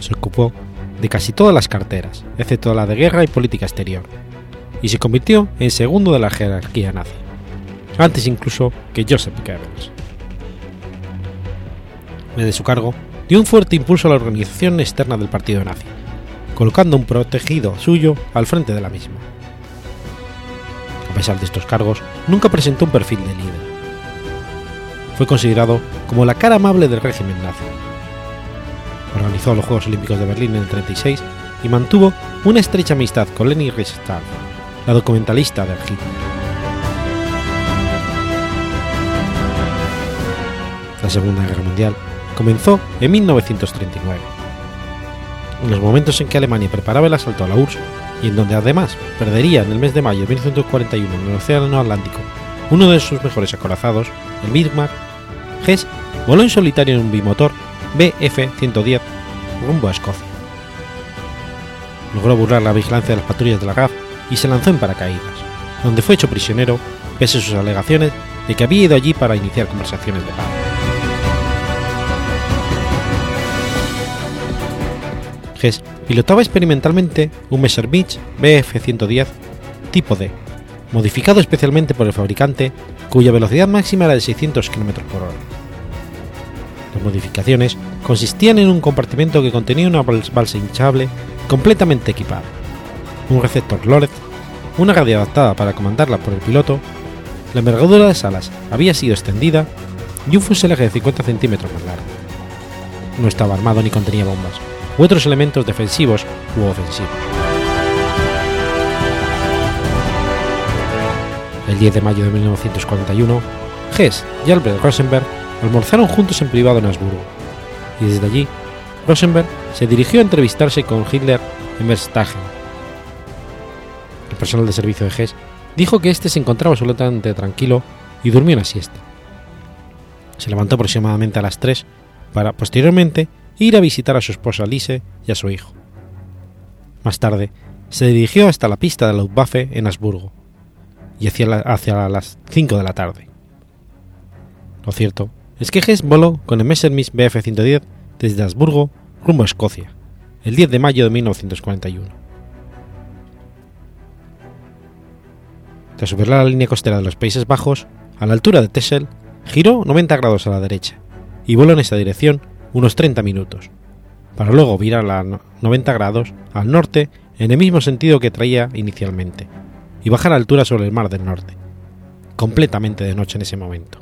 Speaker 1: Se ocupó de casi todas las carteras, excepto la de guerra y política exterior, y se convirtió en segundo de la jerarquía nazi, antes incluso que Joseph Goebbels. Desde su cargo, dio un fuerte impulso a la organización externa del partido nazi, colocando un protegido suyo al frente de la misma. A pesar de estos cargos, nunca presentó un perfil de líder. Fue considerado como la cara amable del régimen nazi. Organizó los Juegos Olímpicos de Berlín en el 36 y mantuvo una estrecha amistad con Leni Riefenstahl, la documentalista de Hitler. La Segunda Guerra Mundial comenzó en 1939. En los momentos en que Alemania preparaba el asalto a la URSS y en donde además perdería en el mes de mayo de 1941 en el Océano Atlántico uno de sus mejores acorazados, el Bismarck, Hess voló en solitario en un bimotor Bf-110 rumbo a Escocia. Logró burlar la vigilancia de las patrullas de la RAF y se lanzó en paracaídas, donde fue hecho prisionero pese a sus alegaciones de que había ido allí para iniciar conversaciones de paz. Hess pilotaba experimentalmente un Messerschmitt Bf-110 tipo D, modificado especialmente por el fabricante, cuya velocidad máxima era de 600 km por hora. Las modificaciones consistían en un compartimento que contenía una balsa hinchable completamente equipada, un receptor LORED, una radio adaptada para comandarla por el piloto, la envergadura de las alas había sido extendida y un fuselaje de 50 centímetros más largo. No estaba armado ni contenía bombas u otros elementos defensivos u ofensivos. 10 de mayo de 1941, Hess y Albert Rosenberg almorzaron juntos en privado en Habsburgo, y desde allí, Rosenberg se dirigió a entrevistarse con Hitler en Verstappen. El personal de servicio de Hess dijo que éste se encontraba absolutamente tranquilo y durmió una siesta. Se levantó aproximadamente a las 3 para, posteriormente, ir a visitar a su esposa Lise y a su hijo. Más tarde, se dirigió hasta la pista de Luftwaffe en Habsburgo, y hacia, la, hacia las 5 de la tarde. Lo cierto es que Hess voló con el Messerschmitt Bf-110 desde Habsburgo rumbo a Escocia, el 10 de mayo de 1941. Tras subir la línea costera de los Países Bajos, a la altura de Texel, giró 90 grados a la derecha y voló en esa dirección unos 30 minutos, para luego virar a 90 grados al norte en el mismo sentido que traía inicialmente, y bajar a altura sobre el Mar del Norte, completamente de noche en ese momento.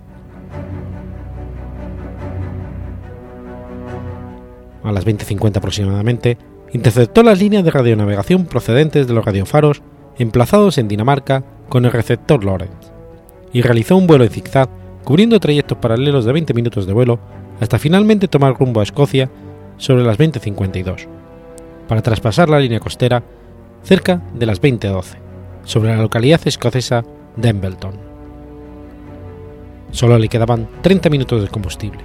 Speaker 1: A las 20.50 aproximadamente, interceptó las líneas de radionavegación procedentes de los radiofaros emplazados en Dinamarca con el receptor Lorentz, y realizó un vuelo en zigzag cubriendo trayectos paralelos de 20 minutos de vuelo hasta finalmente tomar rumbo a Escocia sobre las 20.52, para traspasar la línea costera cerca de las 20.12, sobre la localidad escocesa de. Solo le quedaban 30 minutos de combustible.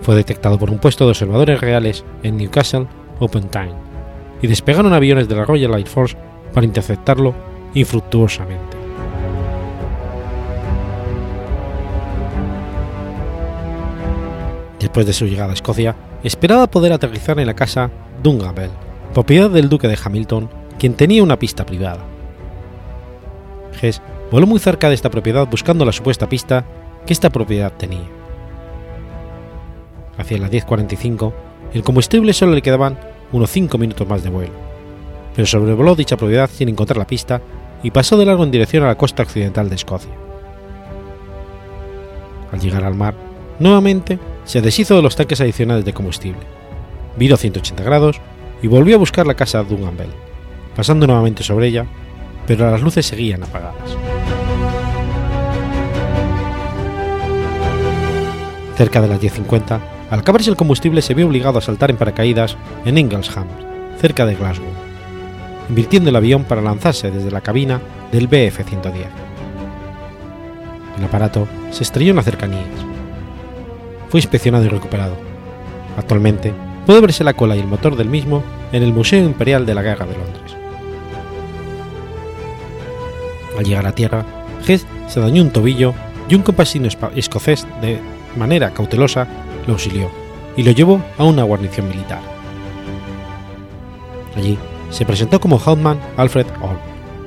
Speaker 1: Fue detectado por un puesto de observadores reales en Newcastle Open Time y despegaron aviones de la Royal Air Force para interceptarlo infructuosamente. Después de su llegada a Escocia, esperaba poder aterrizar en la casa Dunganville, propiedad del duque de Hamilton, quien tenía una pista privada. Hess voló muy cerca de esta propiedad buscando la supuesta pista que esta propiedad tenía. Hacia las 10.45, el combustible solo le quedaban unos 5 minutos más de vuelo, pero sobrevoló dicha propiedad sin encontrar la pista y pasó de largo en dirección a la costa occidental de Escocia. Al llegar al mar, nuevamente se deshizo de los tanques adicionales de combustible, viró 180 grados y volvió a buscar la casa Dunganville, pasando nuevamente sobre ella, pero las luces seguían apagadas. Cerca de las 10.50, al acabarse el combustible se vio obligado a saltar en paracaídas en Inglesham, cerca de Glasgow, invirtiendo el avión para lanzarse desde la cabina del BF-110. El aparato se estrelló en las cercanías. Fue inspeccionado y recuperado. Actualmente puede verse la cola y el motor del mismo en el Museo Imperial de la Guerra de Londres. Al llegar a tierra, Hess se dañó un tobillo y un compañero escocés de manera cautelosa lo auxilió y lo llevó a una guarnición militar. Allí se presentó como Hauptmann Alfred Orr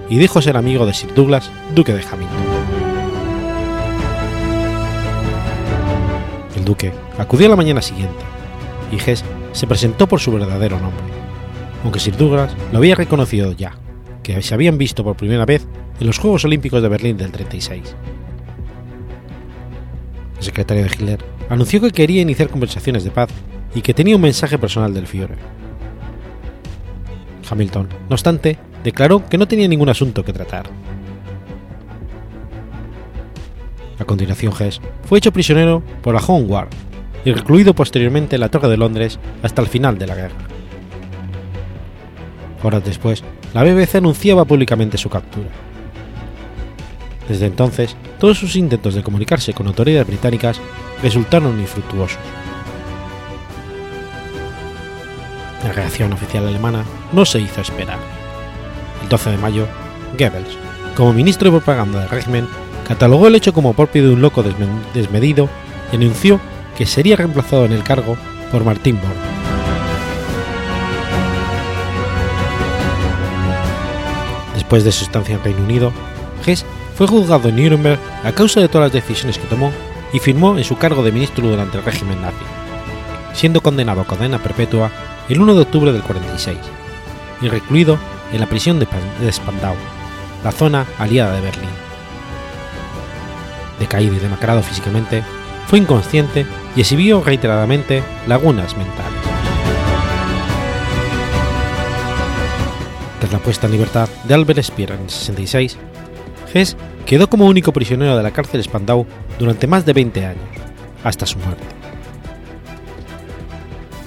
Speaker 1: y dijo ser amigo de Sir Douglas, duque de Hamilton. El duque acudió a la mañana siguiente y Hess se presentó por su verdadero nombre, aunque Sir Douglas lo había reconocido ya, que se habían visto por primera vez en los Juegos Olímpicos de Berlín del 36. El secretario de Hitler anunció que quería iniciar conversaciones de paz y que tenía un mensaje personal del Führer. Hamilton, no obstante, declaró que no tenía ningún asunto que tratar. A continuación, Hess fue hecho prisionero por la Home Guard y recluido posteriormente en la Torre de Londres hasta el final de la guerra. Horas después, la BBC anunciaba públicamente su captura. Desde entonces, todos sus intentos de comunicarse con autoridades británicas resultaron infructuosos. La reacción oficial alemana no se hizo esperar. El 12 de mayo, Goebbels, como ministro de propaganda del régimen, catalogó el hecho como propio de un loco desmedido y anunció que sería reemplazado en el cargo por Martin Bormann. Después de su estancia en Reino Unido, Hess fue juzgado en Nuremberg a causa de todas las decisiones que tomó y firmó en su cargo de ministro durante el régimen nazi, siendo condenado a cadena perpetua el 1 de octubre del 46 y recluido en la prisión de Spandau, la zona aliada de Berlín. Decaído y demacrado físicamente, fue inconsciente y exhibió reiteradamente lagunas mentales. Tras la puesta en libertad de Albert Speer en el 66, Hess quedó como único prisionero de la cárcel Spandau durante más de 20 años, hasta su muerte.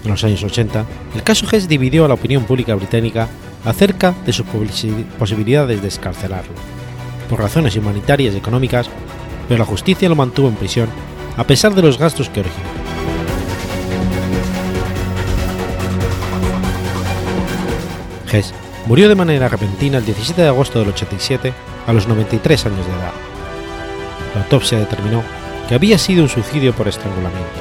Speaker 1: En los años 80, el caso Hess dividió a la opinión pública británica acerca de sus posibilidades de escarcelarlo, por razones humanitarias y económicas, pero la justicia lo mantuvo en prisión a pesar de los gastos que originó. Hess murió de manera repentina el 17 de agosto del 87 a los 93 años de edad. La autopsia determinó que había sido un suicidio por estrangulamiento.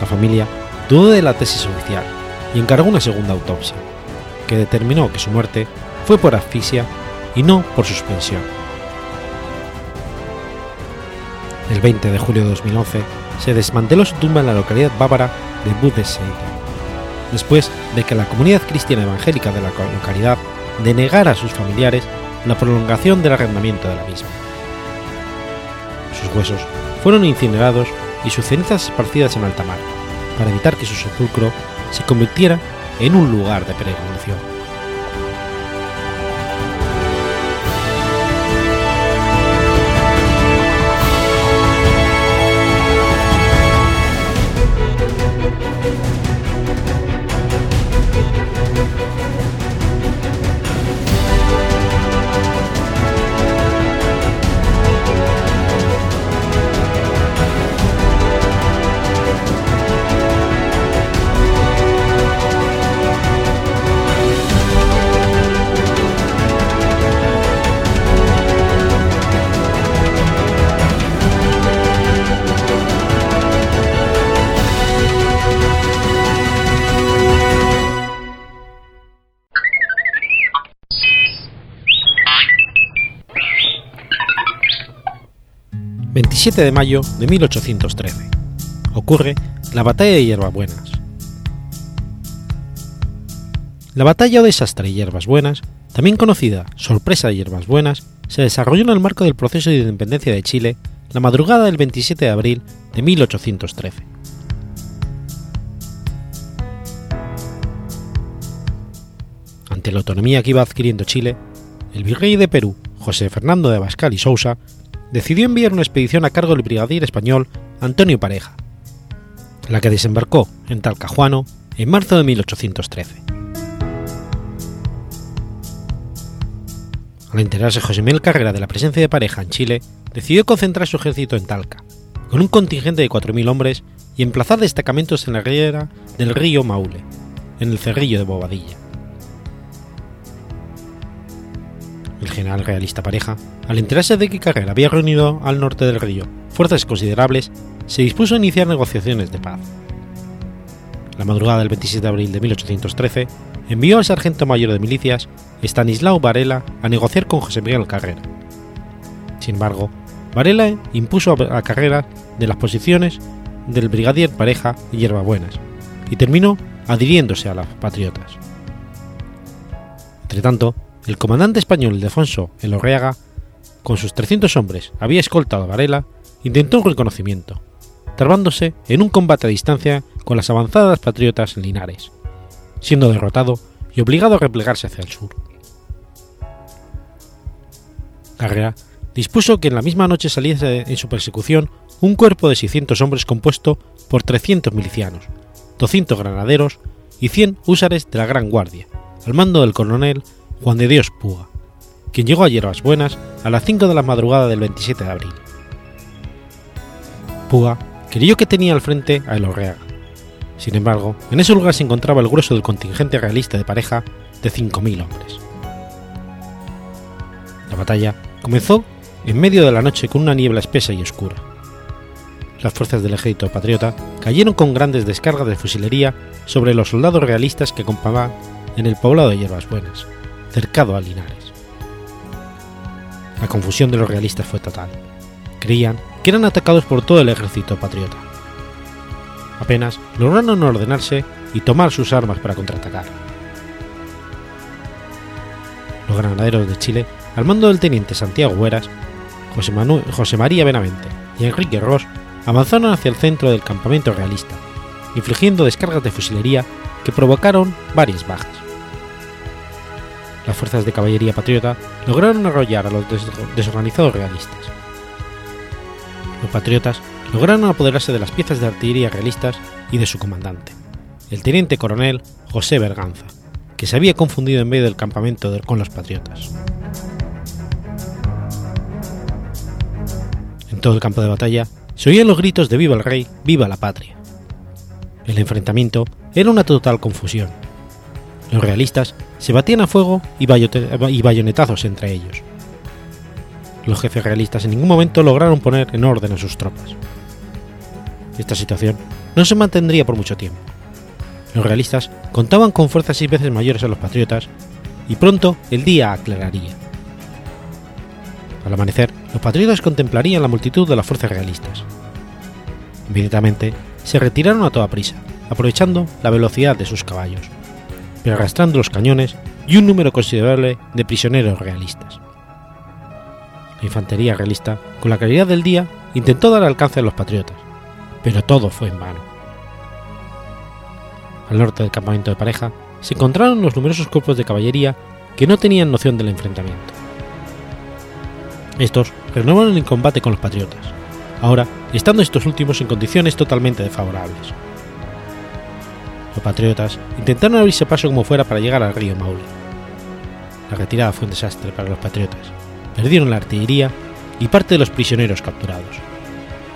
Speaker 1: La familia dudó de la tesis oficial y encargó una segunda autopsia, que determinó que su muerte fue por asfixia y no por suspensión. El 20 de julio de 2011 se desmanteló su tumba en la localidad bávara de Budesheim, después de que la comunidad cristiana evangélica de la localidad denegara a sus familiares la prolongación del arrendamiento de la misma. Sus huesos fueron incinerados y sus cenizas esparcidas en alta mar, para evitar que su sepulcro se convirtiera en un lugar de peregrinación. 27 de mayo de 1813. Ocurre la Batalla de Hierbabuenas. La Batalla o Desastre de Hierbas Buenas, también conocida Sorpresa de Hierbas Buenas, se desarrolló en el marco del proceso de independencia de Chile la madrugada del 27 de abril de 1813. Ante la autonomía que iba adquiriendo Chile, el virrey de Perú, José Fernando de Abascal y Sousa, decidió enviar una expedición a cargo del brigadier español Antonio Pareja, la que desembarcó en Talcahuano en marzo de 1813. Al enterarse José Miguel Carrera de la presencia de Pareja en Chile, decidió concentrar su ejército en Talca, con un contingente de 4.000 hombres y emplazar destacamentos en la ribera del río Maule, en el cerrillo de Bobadilla. El general realista Pareja, al enterarse de que Carrera había reunido al norte del río fuerzas considerables, se dispuso a iniciar negociaciones de paz. La madrugada del 27 de abril de 1813, envió al sargento mayor de milicias, Stanislao Varela, a negociar con José Miguel Carrera. Sin embargo, Varela impuso a Carrera de las posiciones del brigadier Pareja y Hierbabuenas, y terminó adhiriéndose a los patriotas. Entretanto, el comandante español Ildefonso Elorreaga, con sus 300 hombres, había escoltado a Varela, intentó un reconocimiento, trabándose en un combate a distancia con las avanzadas patriotas en Linares, siendo derrotado y obligado a replegarse hacia el sur. Carrera dispuso que en la misma noche saliese en su persecución un cuerpo de 600 hombres compuesto por 300 milicianos, 200 granaderos y 100 húsares de la Gran Guardia, al mando del coronel Juan de Dios Puga, quien llegó a Hierbas Buenas a las 5 de la madrugada del 27 de abril. Puga creyó que tenía al frente a Elorreaga. Sin embargo, en ese lugar se encontraba el grueso del contingente realista de pareja de 5.000 hombres. La batalla comenzó en medio de la noche con una niebla espesa y oscura. Las fuerzas del ejército patriota cayeron con grandes descargas de fusilería sobre los soldados realistas que acompañaban en el poblado de Hierbas Buenas, cercado a Linares. La confusión de los realistas fue total. Creían que eran atacados por todo el ejército patriota. Apenas lograron ordenarse y tomar sus armas para contraatacar. Los granaderos de Chile, al mando del teniente Santiago Hueras, José, José María Benavente y Enrique Ross, avanzaron hacia el centro del campamento realista, infligiendo descargas de fusilería que provocaron varias bajas. Las fuerzas de caballería patriota lograron arrollar a los desorganizados realistas. Los patriotas lograron apoderarse de las piezas de artillería realistas y de su comandante, el teniente coronel José Berganza, que se había confundido en medio del campamento con los patriotas. En todo el campo de batalla se oían los gritos de Viva el Rey, Viva la Patria. El enfrentamiento era una total confusión. Los realistas se batían a fuego y, bayonetazos entre ellos. Los jefes realistas en ningún momento lograron poner en orden a sus tropas. Esta situación no se mantendría por mucho tiempo. Los realistas contaban con fuerzas seis veces mayores a los patriotas y pronto el día aclararía. Al amanecer, los patriotas contemplarían la multitud de las fuerzas realistas. Inmediatamente se retiraron a toda prisa, aprovechando la velocidad de sus caballos, pero arrastrando los cañones y un número considerable de prisioneros realistas. La infantería realista, con la claridad del día, intentó dar alcance a los patriotas, pero todo fue en vano. Al norte del campamento de pareja se encontraron los numerosos cuerpos de caballería que no tenían noción del enfrentamiento. Estos renovaron el combate con los patriotas, ahora estando estos últimos en condiciones totalmente desfavorables. Los patriotas intentaron abrirse paso como fuera para llegar al río Maule. La retirada fue un desastre para los patriotas, perdieron la artillería y parte de los prisioneros capturados,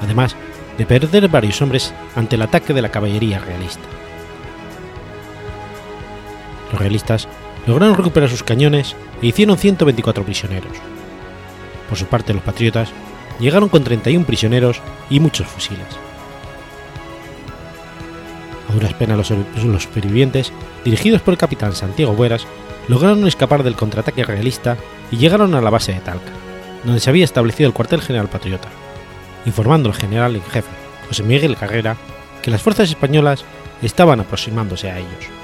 Speaker 1: además de perder varios hombres ante el ataque de la caballería realista. Los realistas lograron recuperar sus cañones e hicieron 124 prisioneros, por su parte, los patriotas llegaron con 31 prisioneros y muchos fusiles. Duras penas los, los supervivientes, dirigidos por el capitán Santiago Bueras, lograron escapar del contraataque realista y llegaron a la base de Talca, donde se había establecido el cuartel general patriota, informando al general en jefe, José Miguel Carrera, que las fuerzas españolas estaban aproximándose a ellos.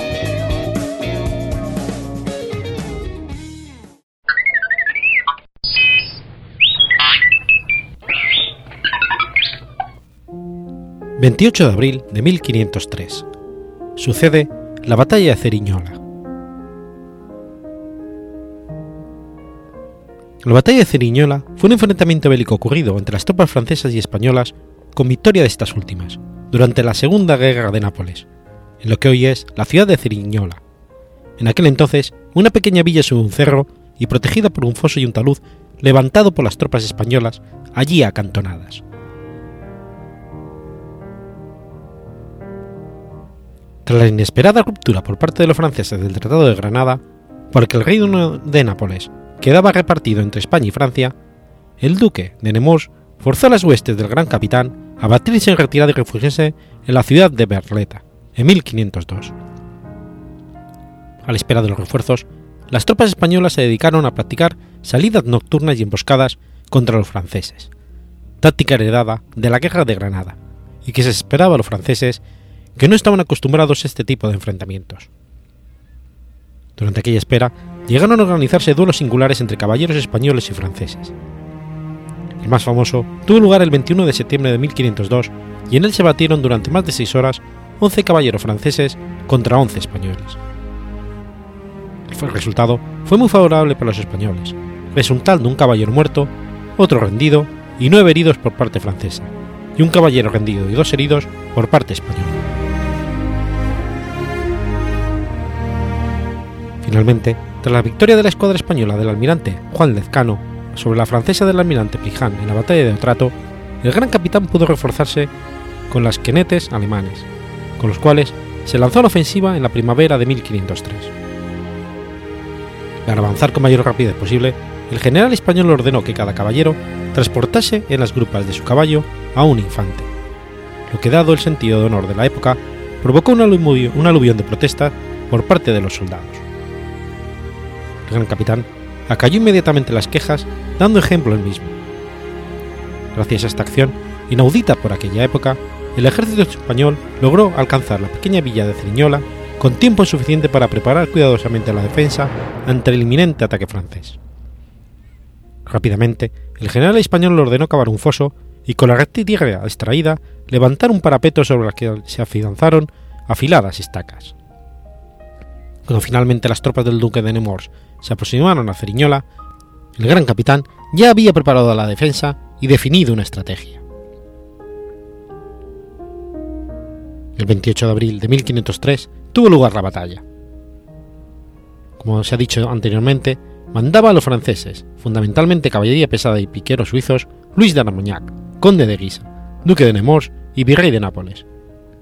Speaker 1: 28 de abril de 1503. Sucede la batalla de Ceriñola. La batalla de Ceriñola fue un enfrentamiento bélico ocurrido entre las tropas francesas y españolas con victoria de estas últimas durante la Segunda Guerra de Nápoles, en lo que hoy es la ciudad de Ceriñola. En aquel entonces, una pequeña villa sobre un cerro y protegida por un foso y un talud levantado por las tropas españolas allí acantonadas. Tras la inesperada ruptura por parte de los franceses del Tratado de Granada, porque el reino de Nápoles quedaba repartido entre España y Francia, el duque de Nemours forzó a las huestes del gran capitán a batirse en retirada y refugiarse en la ciudad de Berleta, en 1502. A la espera de los refuerzos, las tropas españolas se dedicaron a practicar salidas nocturnas y emboscadas contra los franceses, táctica heredada de la Guerra de Granada, y que se esperaba a los franceses que no estaban acostumbrados a este tipo de enfrentamientos. Durante aquella espera, llegaron a organizarse duelos singulares entre caballeros españoles y franceses. El más famoso tuvo lugar el 21 de septiembre de 1502 y en él se batieron durante más de seis horas 11 caballeros franceses contra 11 españoles. El resultado fue muy favorable para los españoles, resultando un caballero muerto, otro rendido y nueve heridos por parte francesa, y un caballero rendido y dos heridos por parte española. Finalmente, tras la victoria de la escuadra española del almirante Juan Lezcano sobre la francesa del almirante Pliján en la batalla de Otrato, el gran capitán pudo reforzarse con las quenetes alemanes, con los cuales se lanzó a la ofensiva en la primavera de 1503. Para avanzar con mayor rapidez posible, el general español ordenó que cada caballero transportase en las grupas de su caballo a un infante, lo que dado el sentido de honor de la época, provocó un aluvión de protesta por parte de los soldados. Gran capitán acalló inmediatamente las quejas, dando ejemplo él mismo. Gracias a esta acción, inaudita por aquella época, el ejército español logró alcanzar la pequeña villa de Ceriñola con tiempo suficiente para preparar cuidadosamente la defensa ante el inminente ataque francés. Rápidamente, el general español le ordenó cavar un foso y con la tierra extraída levantar un parapeto sobre el que se afianzaron afiladas estacas. Cuando finalmente las tropas del duque de Nemours se aproximaron a Ceriñola, el gran capitán ya había preparado la defensa y definido una estrategia. El 28 de abril de 1503 tuvo lugar la batalla. Como se ha dicho anteriormente, mandaba a los franceses, fundamentalmente caballería pesada y piqueros suizos, Luis de Armagnac, conde de Guisa, duque de Nemours y virrey de Nápoles,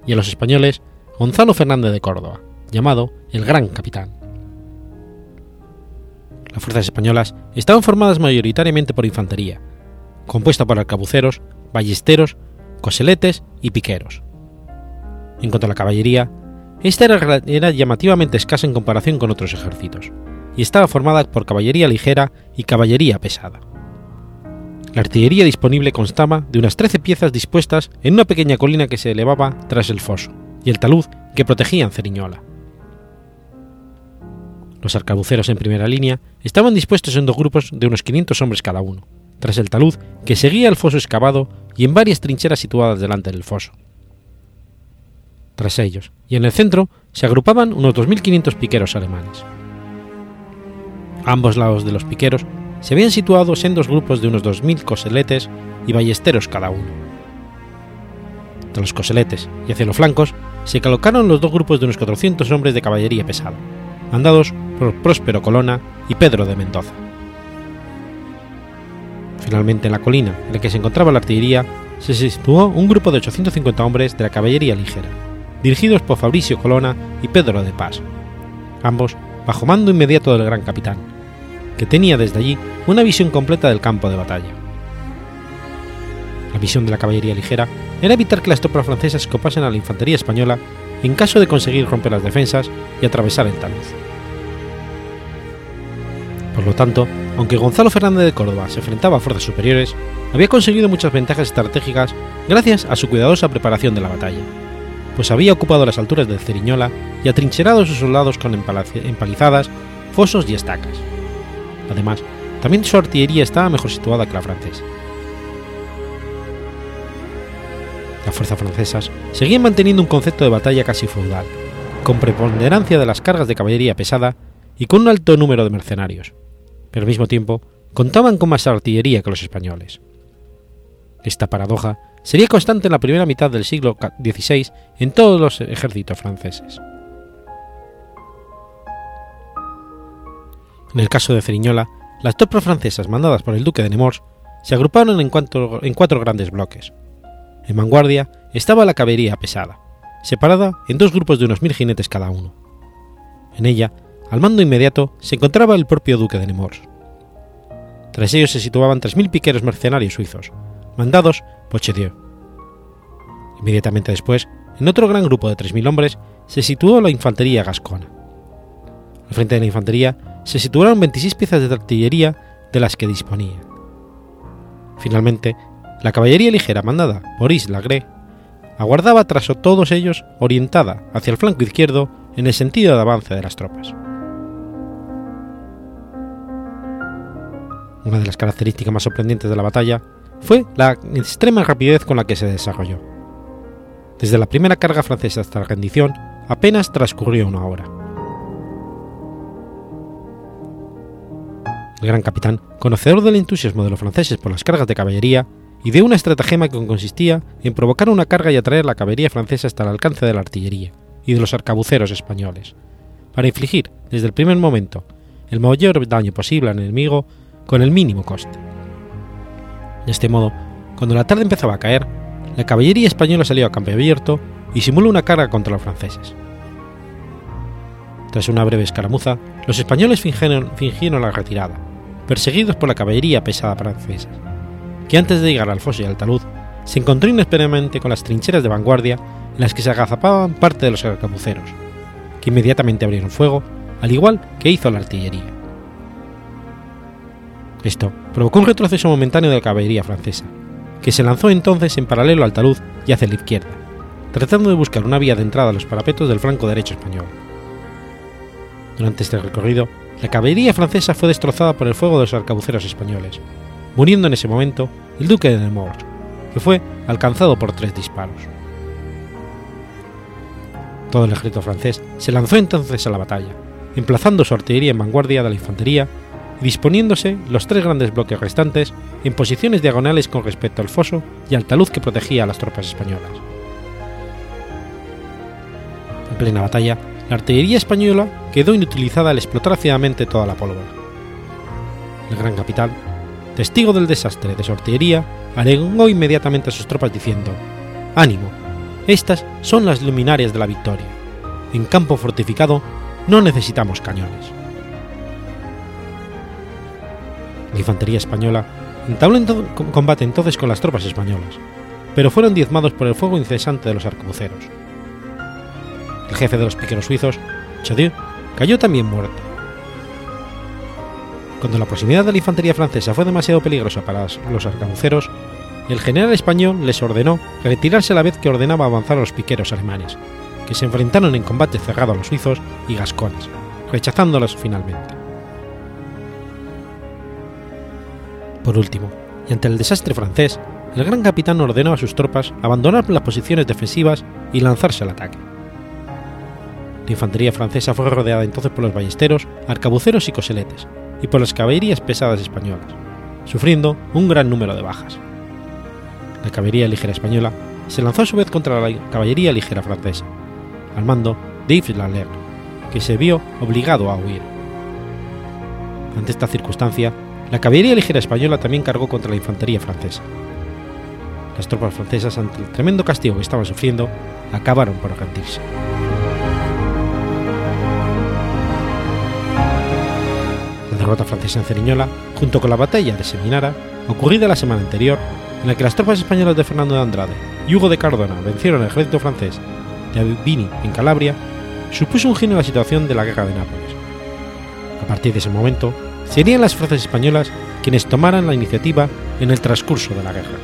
Speaker 1: y a los españoles Gonzalo Fernández de Córdoba, llamado el Gran Capitán. Las fuerzas españolas estaban formadas mayoritariamente por infantería, compuesta por arcabuceros, ballesteros, coseletes y piqueros. En cuanto a la caballería, esta era, era, llamativamente escasa en comparación con otros ejércitos, y estaba formada por caballería ligera y caballería pesada. La artillería disponible constaba de unas 13 piezas dispuestas en una pequeña colina que se elevaba tras el foso, y el talud que protegían Ceriñola. Los arcabuceros en primera línea estaban dispuestos en dos grupos de unos 500 hombres cada uno, tras el talud que seguía el foso excavado y en varias trincheras situadas delante del foso. Tras ellos, y en el centro, se agrupaban unos 2.500 piqueros alemanes. Ambos lados de los piqueros se habían situado sendos grupos de unos 2.000 coseletes y ballesteros cada uno. De los coseletes y hacia los flancos se colocaron los dos grupos de unos 400 hombres de caballería pesada, mandados por Próspero Colonna y Pedro de Mendoza. Finalmente, en la colina en la que se encontraba la artillería, se situó un grupo de 850 hombres de la caballería ligera, dirigidos por Fabricio Colonna y Pedro de Paz, ambos bajo mando inmediato del gran capitán, que tenía desde allí una visión completa del campo de batalla. La misión de la caballería ligera era evitar que las tropas francesas copasen a la infantería española en caso de conseguir romper las defensas y atravesar el taluz. Por lo tanto, aunque Gonzalo Fernández de Córdoba se enfrentaba a fuerzas superiores, había conseguido muchas ventajas estratégicas gracias a su cuidadosa preparación de la batalla, pues había ocupado las alturas de Ceriñola y atrincherado a sus soldados con empalizadas, fosos y estacas. Además, también su artillería estaba mejor situada que la francesa. Las fuerzas francesas seguían manteniendo un concepto de batalla casi feudal, con preponderancia de las cargas de caballería pesada y con un alto número de mercenarios, pero al mismo tiempo contaban con más artillería que los españoles. Esta paradoja sería constante en la primera mitad del siglo XVI en todos los ejércitos franceses. En el caso de Ceriñola, las tropas francesas mandadas por el duque de Nemours se agruparon en cuatro, en cuatro grandes bloques. En vanguardia estaba la caballería pesada, separada en dos grupos de unos mil jinetes cada uno. En ella, al mando inmediato, se encontraba el propio duque de Nemours. Tras ellos se situaban 3.000 piqueros mercenarios suizos, mandados por Chedieu. Inmediatamente después, en otro gran grupo de 3.000 hombres, se situó la infantería gascona. Al frente de la infantería se situaron 26 piezas de artillería de las que disponía. Finalmente, la caballería ligera mandada por Isla Gre aguardaba tras todos ellos orientada hacia el flanco izquierdo en el sentido de avance de las tropas. Una de las características más sorprendentes de la batalla fue la extrema rapidez con la que se desarrolló. Desde la primera carga francesa hasta la rendición apenas transcurrió una hora. El gran capitán, conocedor del entusiasmo de los franceses por las cargas de caballería, ideó una estratagema que consistía en provocar una carga y atraer la caballería francesa hasta el alcance de la artillería y de los arcabuceros españoles, para infligir, desde el primer momento, el mayor daño posible al enemigo con el mínimo coste. De este modo, cuando la tarde empezaba a caer, la caballería española salió a campo abierto y simuló una carga contra los franceses. Tras una breve escaramuza, los españoles fingieron, fingieron la retirada, perseguidos por la caballería pesada francesa, que antes de llegar al foso y al talud, se encontró inesperadamente con las trincheras de vanguardia en las que se agazapaban parte de los arcabuceros, que inmediatamente abrieron fuego, al igual que hizo la artillería. Esto provocó un retroceso momentáneo de la caballería francesa, que se lanzó entonces en paralelo al talud y hacia la izquierda, tratando de buscar una vía de entrada a los parapetos del flanco derecho español. Durante este recorrido, la caballería francesa fue destrozada por el fuego de los arcabuceros españoles, muriendo en ese momento el duque de Nemours, que fue alcanzado por tres disparos. Todo el ejército francés se lanzó entonces a la batalla, emplazando su artillería en vanguardia de la infantería y disponiéndose los tres grandes bloques restantes en posiciones diagonales con respecto al foso y al talud que protegía a las tropas españolas. En plena batalla, la artillería española quedó inutilizada al explotar ácidamente toda la pólvora. El gran capitán, testigo del desastre de su artillería, arengó inmediatamente a sus tropas diciendo: Ánimo, estas son las luminarias de la victoria. En campo fortificado no necesitamos cañones. La infantería española entabló en combate entonces con las tropas españolas, pero fueron diezmados por el fuego incesante de los arcabuceros. El jefe de los piqueros suizos, Chaudieu, cayó también muerto. Cuando la proximidad de la infantería francesa fue demasiado peligrosa para los arcabuceros, el general español les ordenó retirarse a la vez que ordenaba avanzar a los piqueros alemanes, que se enfrentaron en combate cerrado a los suizos y gascones, rechazándolos finalmente. Por último, y ante el desastre francés, el gran capitán ordenó a sus tropas abandonar las posiciones defensivas y lanzarse al ataque. La infantería francesa fue rodeada entonces por los ballesteros, arcabuceros y coseletes, y por las caballerías pesadas españolas, sufriendo un gran número de bajas. La caballería ligera española se lanzó a su vez contra la caballería ligera francesa, al mando de Yves Lalère, que se vio obligado a huir. Ante esta circunstancia, la caballería ligera española también cargó contra la infantería francesa. Las tropas francesas, ante el tremendo castigo que estaban sufriendo, acabaron por rendirse. Derrota francesa en Ceriñola, junto con la batalla de Seminara, ocurrida la semana anterior, en la que las tropas españolas de Fernando de Andrade y Hugo de Cardona vencieron al ejército francés de Albini en Calabria, supuso un giro en la situación de la guerra de Nápoles. A partir de ese momento, serían las fuerzas españolas quienes tomaran la iniciativa en el transcurso de la guerra,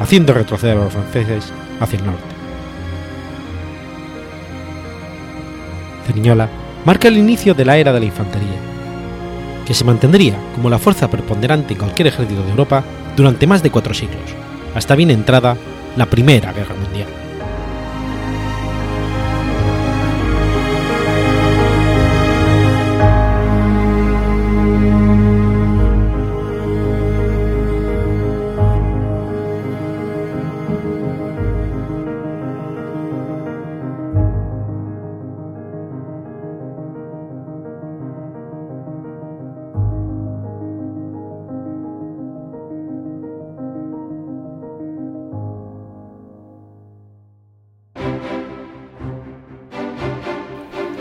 Speaker 1: haciendo retroceder a los franceses hacia el norte. Ceriñola marca el inicio de la era de la infantería, que se mantendría como la fuerza preponderante en cualquier ejército de Europa durante más de cuatro siglos, hasta bien entrada la Primera Guerra Mundial.